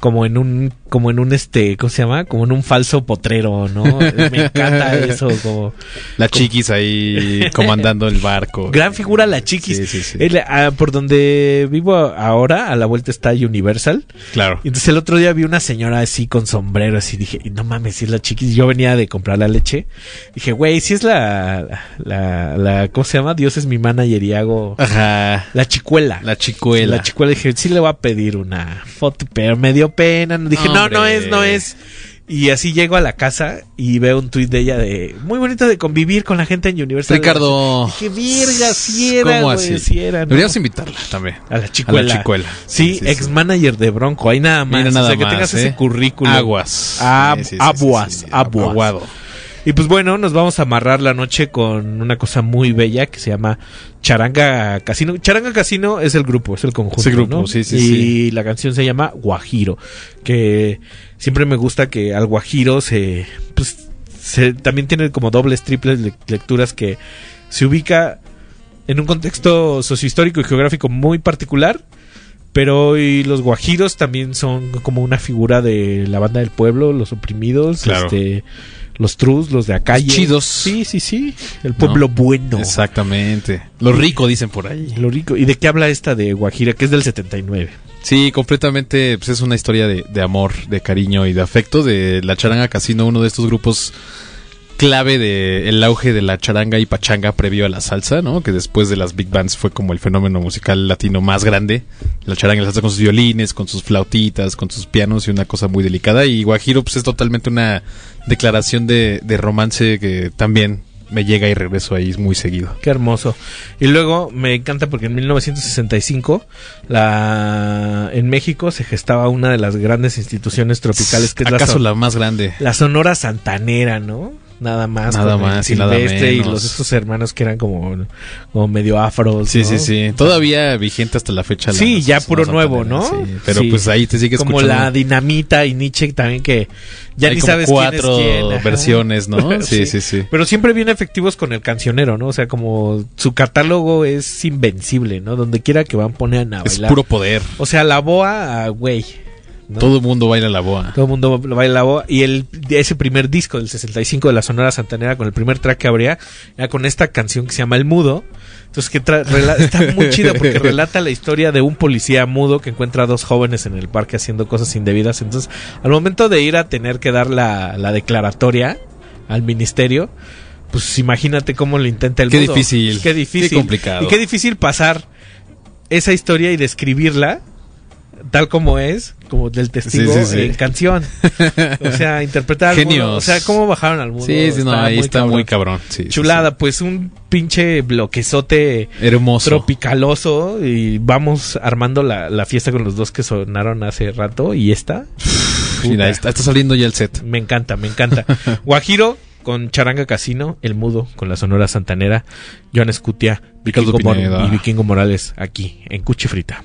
como en un como en un este ¿cómo se llama? como en un falso potrero no me encanta eso como La chiquis ahí comandando el barco. gran figura la chiquis Sí, sí, sí. El- ah, por donde vivo ahora a la vuelta está Universal Claro. entonces el otro día vi una señora así con sombrero así dije no mames si es la chiquis yo venía de comprar la leche dije güey si es la la, la ¿cómo se llama? Dios es mi manager y hago Ajá. la chicuela La chicuela. la chicuela dije, sí le voy a pedir una foto, pero me dio pena. Dije, no, no es, no es. Y así llego a la casa y veo un tuit de ella de muy bonito de convivir con la gente en Universal. Ricardo. Dije, virga, si era, ¿Cómo así? sí era, ¿no? Deberíamos invitarla también. A la chicuela. A la chicuela. Sí, Sí, sí, ex sí. manager de Bronco. Ahí nada más. Mira, nada o sea, que más, tengas ¿eh? ese currículum. Aguas. Ab- aguas. Aguado. Y pues bueno, nos vamos a amarrar la noche con una cosa muy bella que se llama Charanga Casino. Charanga Casino es el grupo, es el conjunto. El grupo, ¿no? sí, sí, y sí. la canción se llama Guajiro. Que siempre me gusta que al Guajiro se. Pues se, también tiene como dobles, triples le- lecturas que se ubica en un contexto sociohistórico y geográfico muy particular. Pero hoy los guajiros también son como una figura de la banda del pueblo, los oprimidos, Claro. este, los trus, los de a calle. chidos. Sí, sí, sí. El pueblo bueno. Exactamente. Lo rico dicen por ahí. Lo rico. ¿Y de qué habla esta de Guajira? Que es del 79. Sí, completamente. Pues es una historia de, de amor, de cariño y de afecto de la charanga casino, uno de estos grupos clave de el auge de la charanga y pachanga previo a la salsa, ¿no? Que después de las big bands fue como el fenómeno musical latino más grande. La charanga y la salsa con sus violines, con sus flautitas, con sus pianos y una cosa muy delicada. Y Guajiro pues es totalmente una declaración de, de romance que también me llega y regreso ahí muy seguido. Qué hermoso. Y luego me encanta porque en 1965 la en México se gestaba una de las grandes instituciones tropicales que es ¿Acaso la más grande? la Sonora Santanera, ¿no? Nada más. Nada más y nada Silvestre y menos. los estos hermanos que eran como, como medio afros. Sí, ¿no? sí, sí. Todavía vigente hasta la fecha. Sí, ya puro nuevo, ¿no? Sí. Pero Sí. pues ahí te sigues Como escuchando. la dinamita y Nietzsche también que ya Hay ni como sabes cuatro quién es quién. Versiones, ¿no? Sí, sí, sí. Pero siempre bien efectivos con el cancionero, ¿no? O sea, como su catálogo es invencible, ¿no? Donde quiera que van ponen a Es bailar. puro poder. O sea, la boa, ah, güey. ¿No? Todo el mundo baila la boa. Todo el mundo baila la boa. Y el, ese primer disco del 65 de la Sonora Santanera, con el primer track que habría, era con esta canción que se llama El Mudo. Entonces, que está muy chido porque relata la historia de un policía mudo que encuentra a dos jóvenes en el parque haciendo cosas indebidas. Entonces, al momento de ir a tener que dar la, la declaratoria al ministerio, pues imagínate cómo lo intenta el Qué mudo. difícil. Qué difícil. Qué complicado. Y qué difícil pasar esa historia y describirla tal como es, como del testigo Sí, sí, sí. en canción. O sea, interpretar al. Genios. O sea, cómo bajaron al mundo. Sí, sí, no, ahí está muy cabrón. Chulada, pues un pinche bloquezote Hermoso. tropicaloso y vamos armando la, la fiesta con los dos que sonaron hace rato y esta. Mira, está, está saliendo ya el set. Me encanta, me encanta. Guajiro con Charanga Casino, El Mudo con la Sonora Santanera, Joan Escutia, Ricardo Vikingo Pineda. y Vikingo Morales aquí en Cuchi Frita.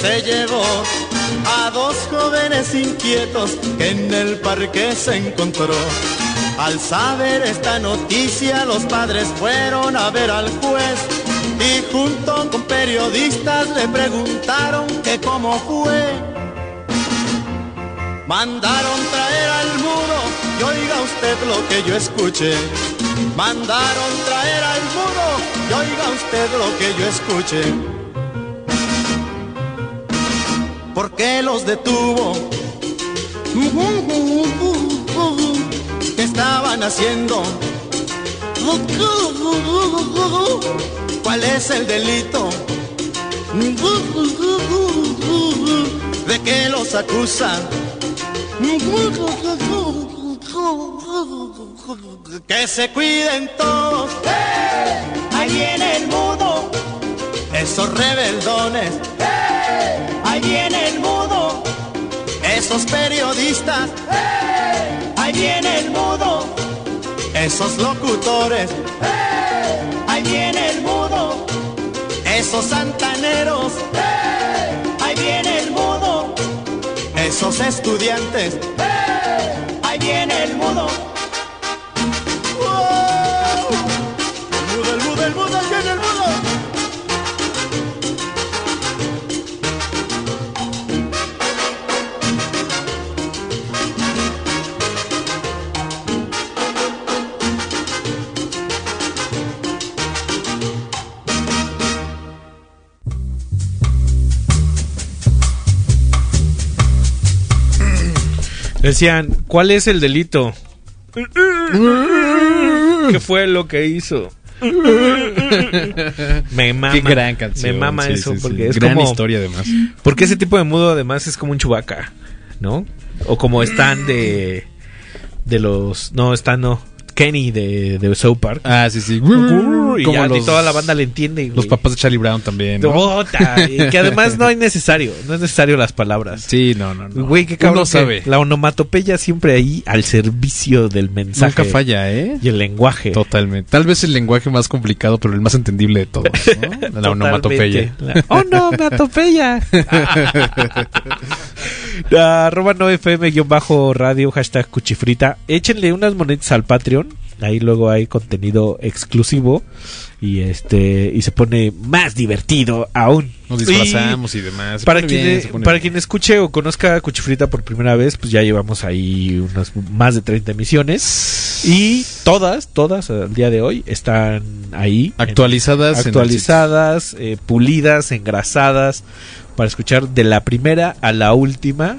Se llevó a dos jóvenes inquietos que en el parque se encontró. Al saber esta noticia los padres fueron a ver al juez y junto con periodistas le preguntaron que cómo fue. Mandaron traer al mudo y oiga usted lo que yo escuché. Mandaron traer al mudo y oiga usted lo que yo escuché. ¿Por qué los detuvo? ¿Qué estaban haciendo? ¿Cuál es el delito? ¿De qué los acusan? Que se cuiden todos. Ahí viene el mudo. Esos rebeldones. Ahí viene el mudo. Esos periodistas. Ahí viene el mudo. Esos locutores. Ahí viene el mudo. Esos santaneros. Ahí viene el mudo. Esos estudiantes. Ahí viene el mudo. Decían, ¿cuál es el delito? ¿Qué fue lo que hizo? me mama. Qué gran canción. Me mama Sí, eso sí, sí. porque es Gran como historia, además. Porque ese tipo de mudo además es como un chubaca, ¿no? O como están de de los no están no Kenny de, de South Park. Ah, sí, sí. Y, Como ya, y los- toda la banda le entiende. Los papás de Charlie Brown también. ¿no? Que además no es necesario, no es necesario las palabras. Sí, no, no, no. Güey, qué cabrón. Uno que sabe. La onomatopeya siempre ahí al servicio del mensaje. Nunca falla, ¿eh? Y el lenguaje. Totalmente. Tal vez el lenguaje más complicado, pero el más entendible de todos, ¿no? La onomatopeya. La onomatopeya. Arroba no FM guion bajo radio, hashtag cuchifrita. Échenle unas monedas al Patreon. Ahí luego hay contenido exclusivo. Y este y se pone más divertido aún. Nos disfrazamos y demás. Se Para quien, bien, pone para bien. quien escuche o conozca a Cuchifrita por primera vez, pues ya llevamos ahí unas más de 30 emisiones. Y todas, todas al día de hoy están ahí. en- Actualizadas en actualizadas, eh, pulidas, engrasadas. Para escuchar de la primera a la última.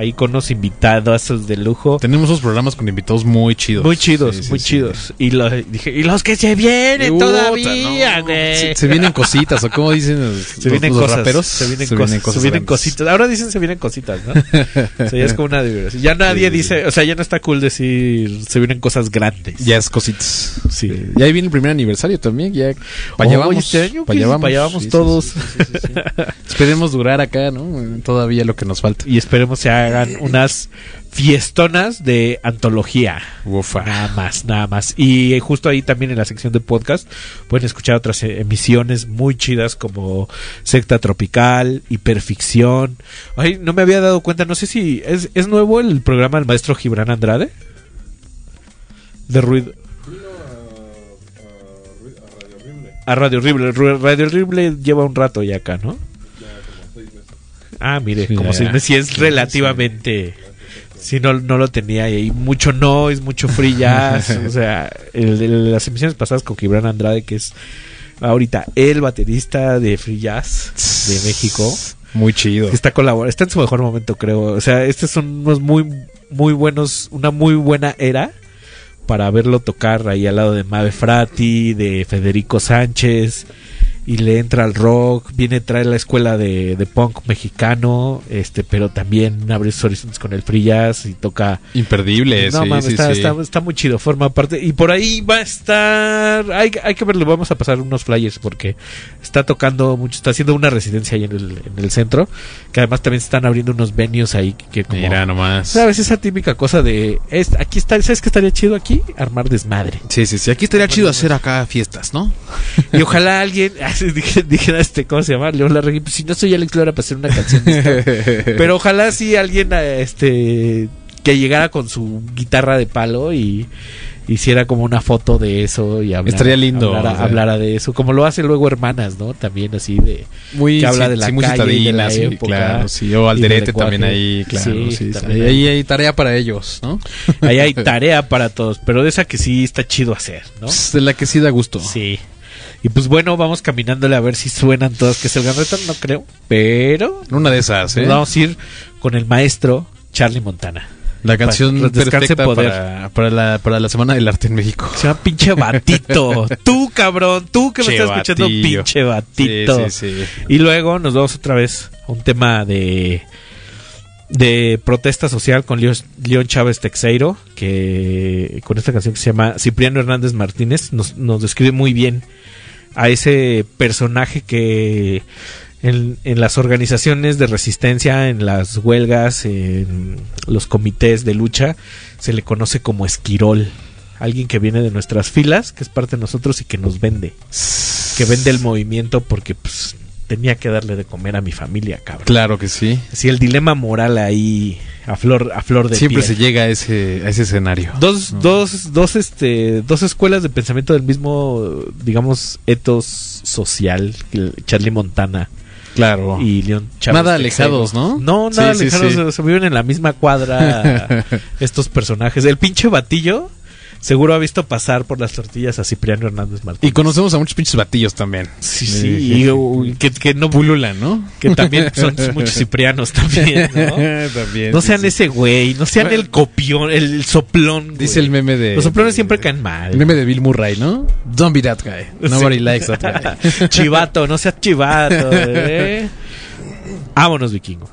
Ahí con unos invitados de lujo. Tenemos unos programas con invitados muy chidos. Muy chidos, Sí, sí, muy sí. chidos. Y, los, dije, y los que se vienen todavía, no. güey. Se, se vienen cositas, o como dicen los, Se los- vienen los cosas, raperos. se vienen cosas, se vienen cositas. Ahora dicen se vienen cositas, ¿no? o sea, ya es como una diversión. Ya nadie dice, o sea, ya no está cool decir se vienen cosas grandes. Ya es cositas. Sí. Ya ahí viene el primer aniversario también. Ya para Oh, este año, pa' allá vamos. pa' allá vamos Sí, sí, todos. Esperemos durar acá, ¿no? Todavía lo que nos falta. Y esperemos se hagan unas fiestonas de antología. Ufa. Nada más, nada más. Y justo ahí también en la sección de podcast pueden escuchar otras eh, emisiones muy chidas como Secta Tropical, Hiperficción. Ay, no me había dado cuenta, no sé si es, es nuevo el programa del maestro Gibran Andrade. De ruido. A Radio Horrible. Radio Horrible lleva un rato ya acá, ¿no? Ah, mire, Sí, como si si es relativamente. Si no, no lo tenía ahí. Mucho noise, mucho free jazz. o sea, el- el- las emisiones pasadas con Gibran Andrade, que es ahorita el baterista de free jazz de México. Muy chido. Está colaborando, está en su mejor momento, creo. O sea, estos son unos muy, muy buenos, una muy buena era para verlo tocar ahí al lado de Mabe Frati, de Federico Sánchez y le entra al rock, viene trae la escuela de, de punk mexicano, este, pero también abre sus horizontes con el free jazz y toca Imperdible, no sí, mames, sí, está, sí. está- está muy chido, forma parte. Y por ahí va a estar. Hay, hay que verlo, vamos a pasar unos flyers porque está tocando mucho, está haciendo una residencia ahí en el, en el centro. Que además también están abriendo unos venues ahí que como. Mira nomás. ¿Sabes? Esa típica cosa de. Es, aquí está, ¿sabes qué estaría chido aquí? Armar desmadre. Sí, sí, sí. Aquí estaría chido hacer acá fiestas, ¿no? Y ojalá alguien. Así dije, dije, este, ¿cómo se llama? León Larregui. Pues si no soy Alex Lora para hacer una canción de. Pero ojalá sí alguien, este. Que llegara con su guitarra de palo y hiciera como una foto de eso y Estaría lindo, hablara, o sea. hablara de eso como lo hace luego hermanas no también así de Muy, que habla sí, de la sí, muy calle y de la sí, época claro, sí. O Alderete también ahí, claro. Sí, sí. también Ahí hay tarea para ellos, ¿no? ahí hay tarea para todos pero de esa que sí está chido hacer no De la que sí da gusto. Sí. Y pues bueno, vamos caminándole a ver si suenan todas. Que es el Gran no creo. Pero. Una de esas, ¿eh? vamos a ir con el maestro Charlie Montana. La canción Para- perfecta poder. para, para, la, para la Semana del Arte en México. Se llama pinche batito. tú, cabrón. Tú que me Che estás escuchando, batillo. pinche batito. Sí, sí, sí. Y luego nos vamos otra vez a un tema de. De protesta social con León, León Chávez Texeiro, que con esta canción que se llama Cipriano Hernández Martínez, nos, nos describe muy bien a ese personaje que en, en las organizaciones de resistencia, en las huelgas, en los comités de lucha, se le conoce como esquirol. Alguien que viene de nuestras filas, que es parte de nosotros y que nos vende. Que vende el movimiento porque pues, tenía que darle de comer a mi familia, cabrón. Claro que sí. Sí, el dilema moral ahí a flor, a flor de Siempre piel. se llega a ese, a ese escenario. Dos, dos, dos, este, dos escuelas de pensamiento del mismo, digamos, etos social, Charlie Montana. Claro. Y León Chávez. Nada alejados, ¿no? No, nada Sí, sí, alejados. sí. Se, se viven en la misma cuadra estos personajes. El pinche batillo seguro ha visto pasar por las tortillas a Cipriano Hernández Martínez. Y conocemos a muchos pinches batillos también. Sí, sí, y, uh, que, que no pululan, ¿no? Que también son muchos ciprianos también, ¿no? También, No sean sí. ese güey, no sean el copión, el soplón. Dice el meme de. Los soplones siempre caen mal. El meme de Bill Murray, ¿no? Don't be that guy. Nobody Sí. likes that guy. chivato, no seas chivato, ¿eh? Vámonos, vikingo.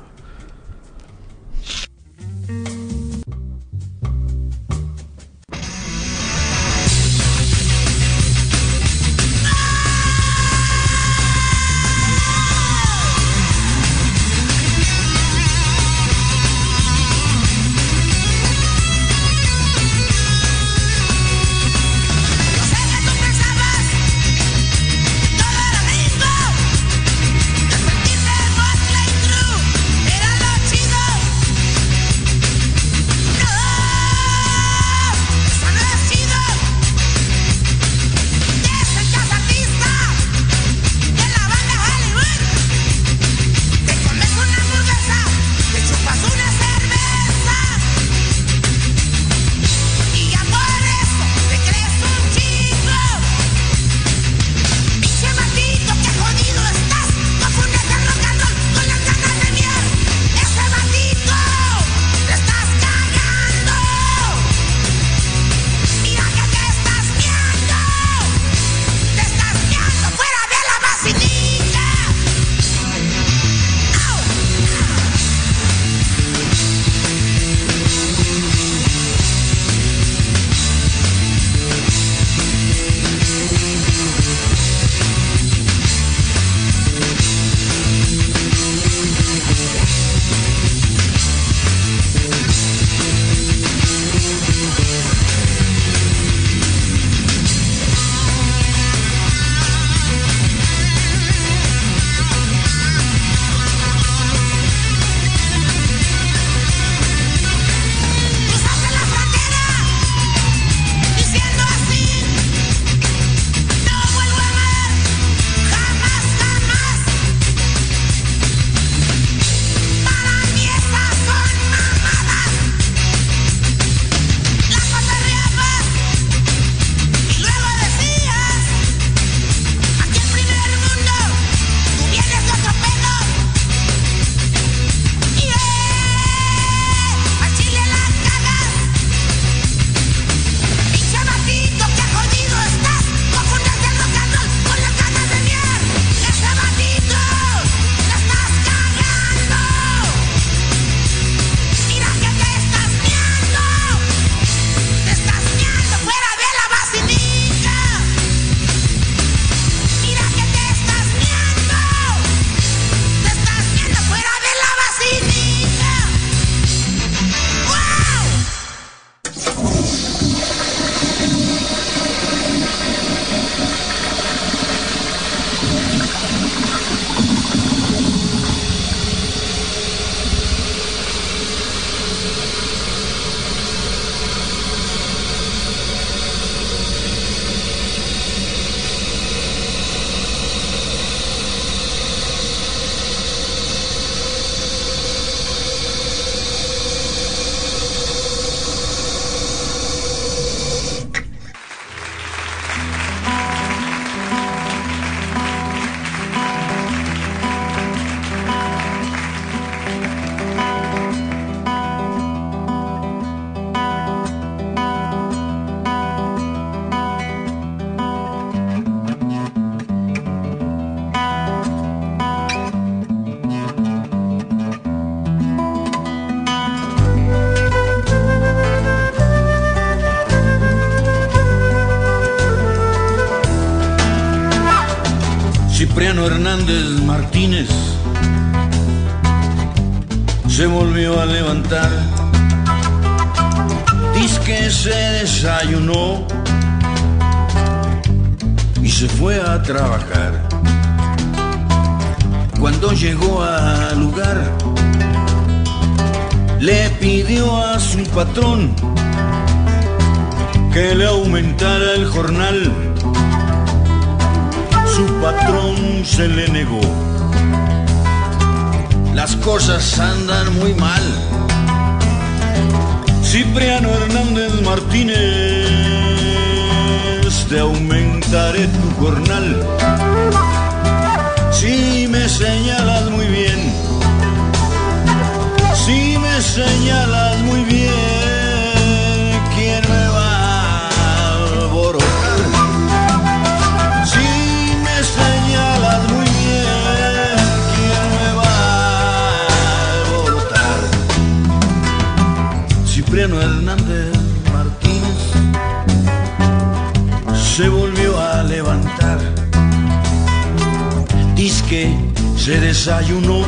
Se desayunó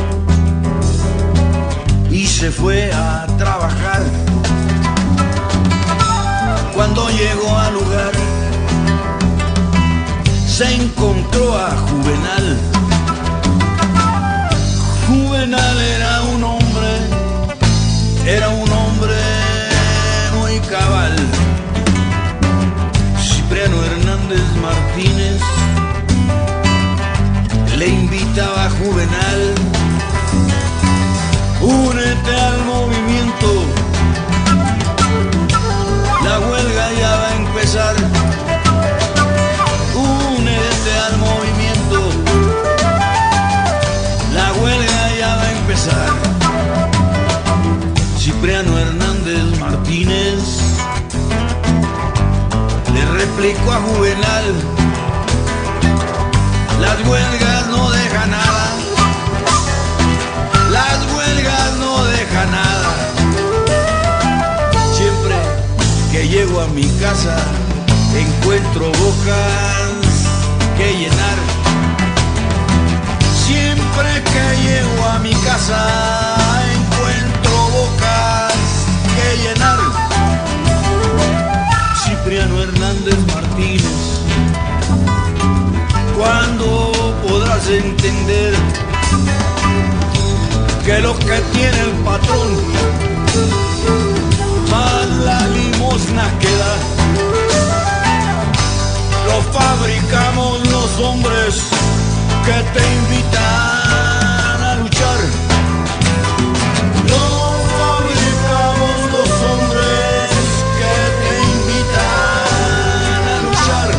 y se fue a trabajar. Cuando llegó al lugar, se encontró a Juvenal. Juvenal era un hombre, era un le invitaba a Juvenal, únete al movimiento, la huelga ya va a empezar, únete al movimiento, la huelga ya va a empezar. Cipriano Hernández Martínez. Le replicó a Juvenal, las huelgas no dejan mi casa encuentro bocas que llenar. Siempre que llego a mi casa encuentro bocas que llenar. Cipriano Hernández Martínez ¿Cuándo podrás entender que lo que tiene el patrón fabricamos los hombres que te invitan a luchar. Lo fabricamos los hombres que te invitan a luchar.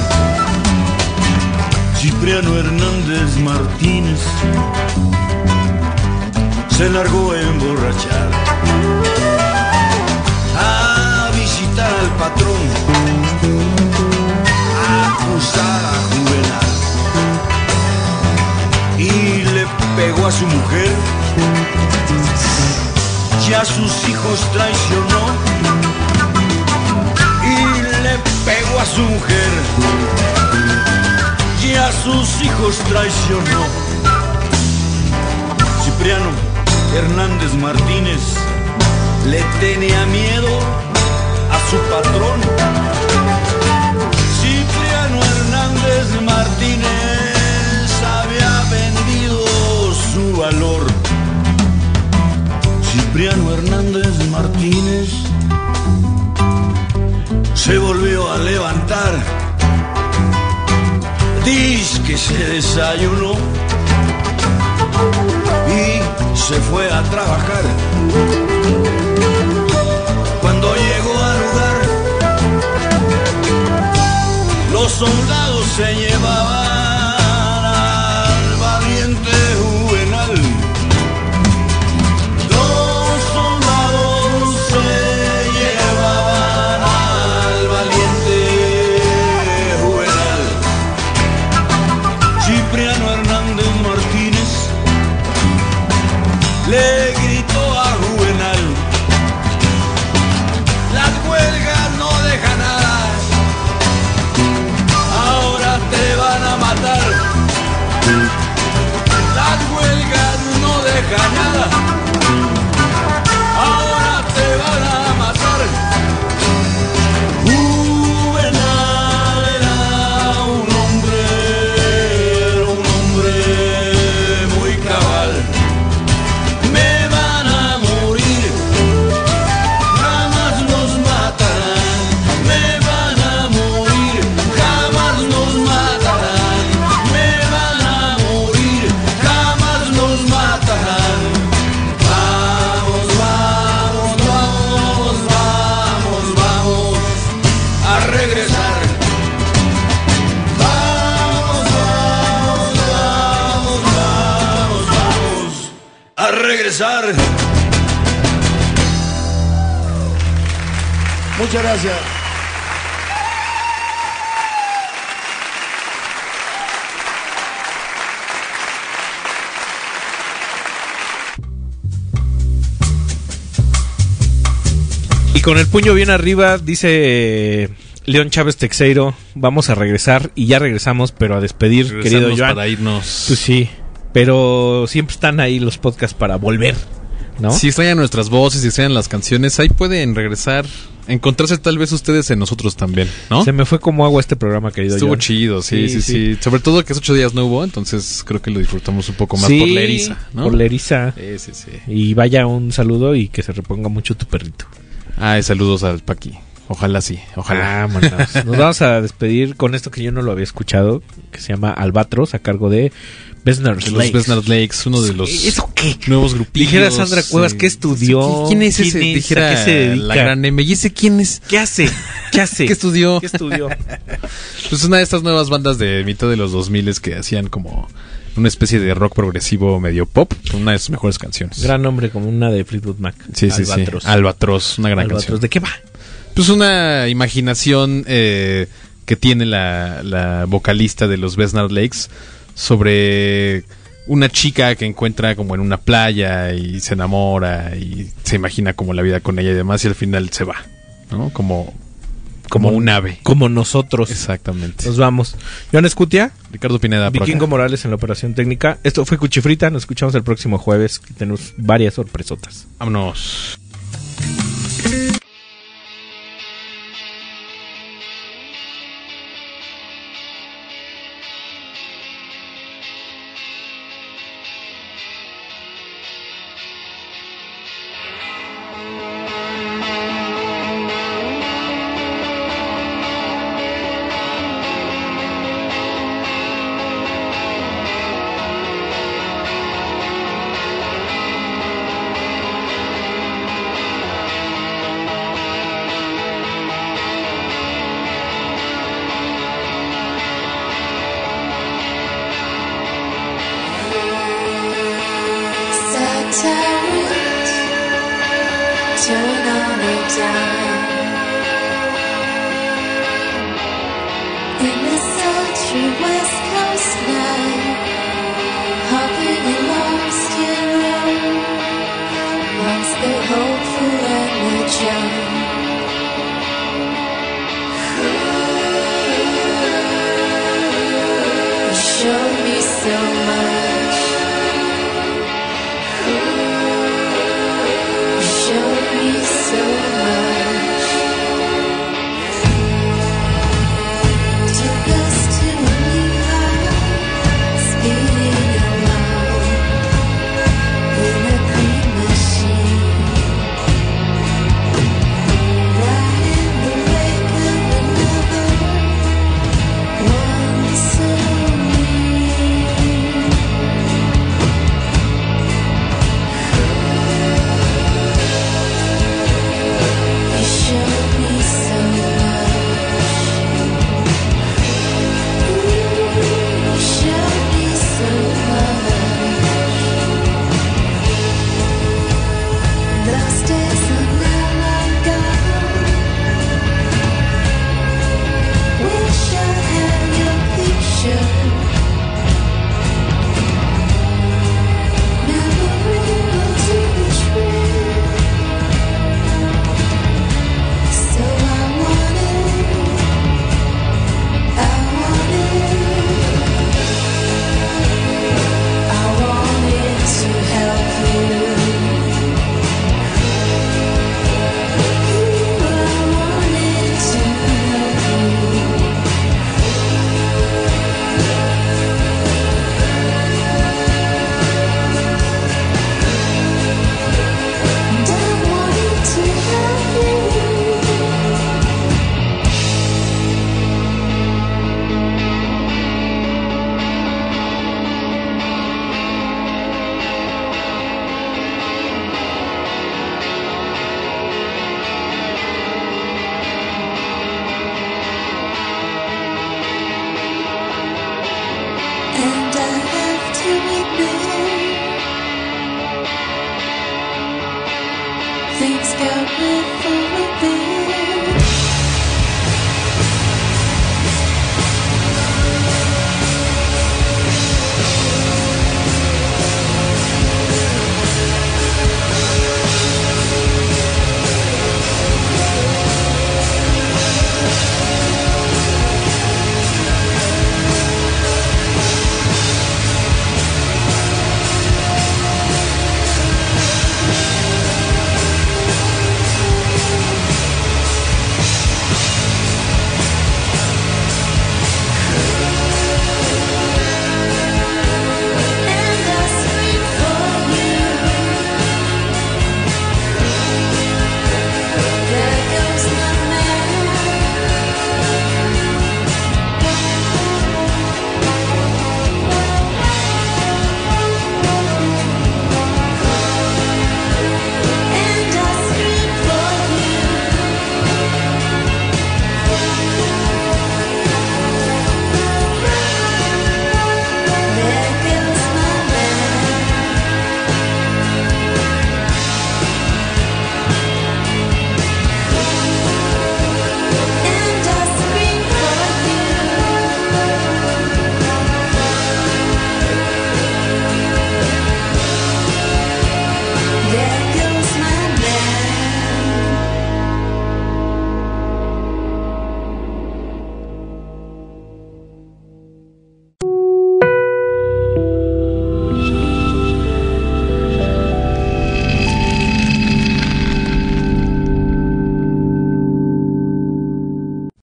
Cipriano Hernández Martínez se largó a emborrachar a visitar al patrón, a acusar a Juvenal y le pegó a su mujer y a sus hijos traicionó y le pegó a su mujer y a sus hijos traicionó. Cipriano Hernández Martínez le tenía miedo a su patrón. Hernández Martínez. Se volvió a levantar. Dice que se desayunó. Y se fue a trabajar. Cuando llegó al lugar, los soldados se llevaban gracias. Y con el puño bien arriba, dice León Chávez Texeiro, vamos a regresar y ya regresamos, pero a despedir, querido Joan. para irnos. Pues sí, pero siempre están ahí los podcasts para volver, ¿no? Si extrañan nuestras voces, si extrañan las canciones, ahí pueden regresar, encontrarse tal vez ustedes en nosotros también, ¿no? Se me fue como agua este programa, querido Estuvo chido, sí, sí, sí, Sobre todo que hace ocho días no hubo, entonces creo que lo disfrutamos un poco más Sí, por la eriza, ¿no? Por la eriza. Sí, sí, sí. Y vaya un saludo y que se reponga mucho tu perrito. Ay, saludos al Paqui. Ojalá sí, ojalá. Vámonos. Nos vamos a despedir con esto que yo no lo había escuchado, que se llama Albatros, a cargo de Besnar's De los Lakes. Besnard Lakes, uno de los ¿Eso qué? nuevos grupillos. Dijera Sandra Cuevas, ¿qué estudió? ¿Quién es ese? ¿Quién es? Dijera ¿A qué se dedica? la gran M. ¿Y ese quién es? ¿Qué hace? ¿Qué hace? ¿Qué estudió? ¿Qué estudió? Pues una de estas nuevas bandas de mitad de los 2000 que hacían como una especie de rock progresivo medio pop, una de sus mejores canciones. Gran nombre, como una de Fleetwood Mac. Sí, sí, Albatros. sí. Albatros, una gran Albatros. canción. ¿De qué va? Pues una imaginación eh, que tiene la, la vocalista de los Besnard Lakes sobre una chica que encuentra como en una playa y se enamora y se imagina como la vida con ella y demás y al final se va, ¿no? Como, como un ave. Como nosotros. Exactamente. Nos vamos. Joan Escutia. Ricardo Pineda. Vikingo. Morales en la operación técnica. Esto fue Cuchifrita. Nos escuchamos el próximo jueves. que Tenemos varias sorpresotas. Vámonos.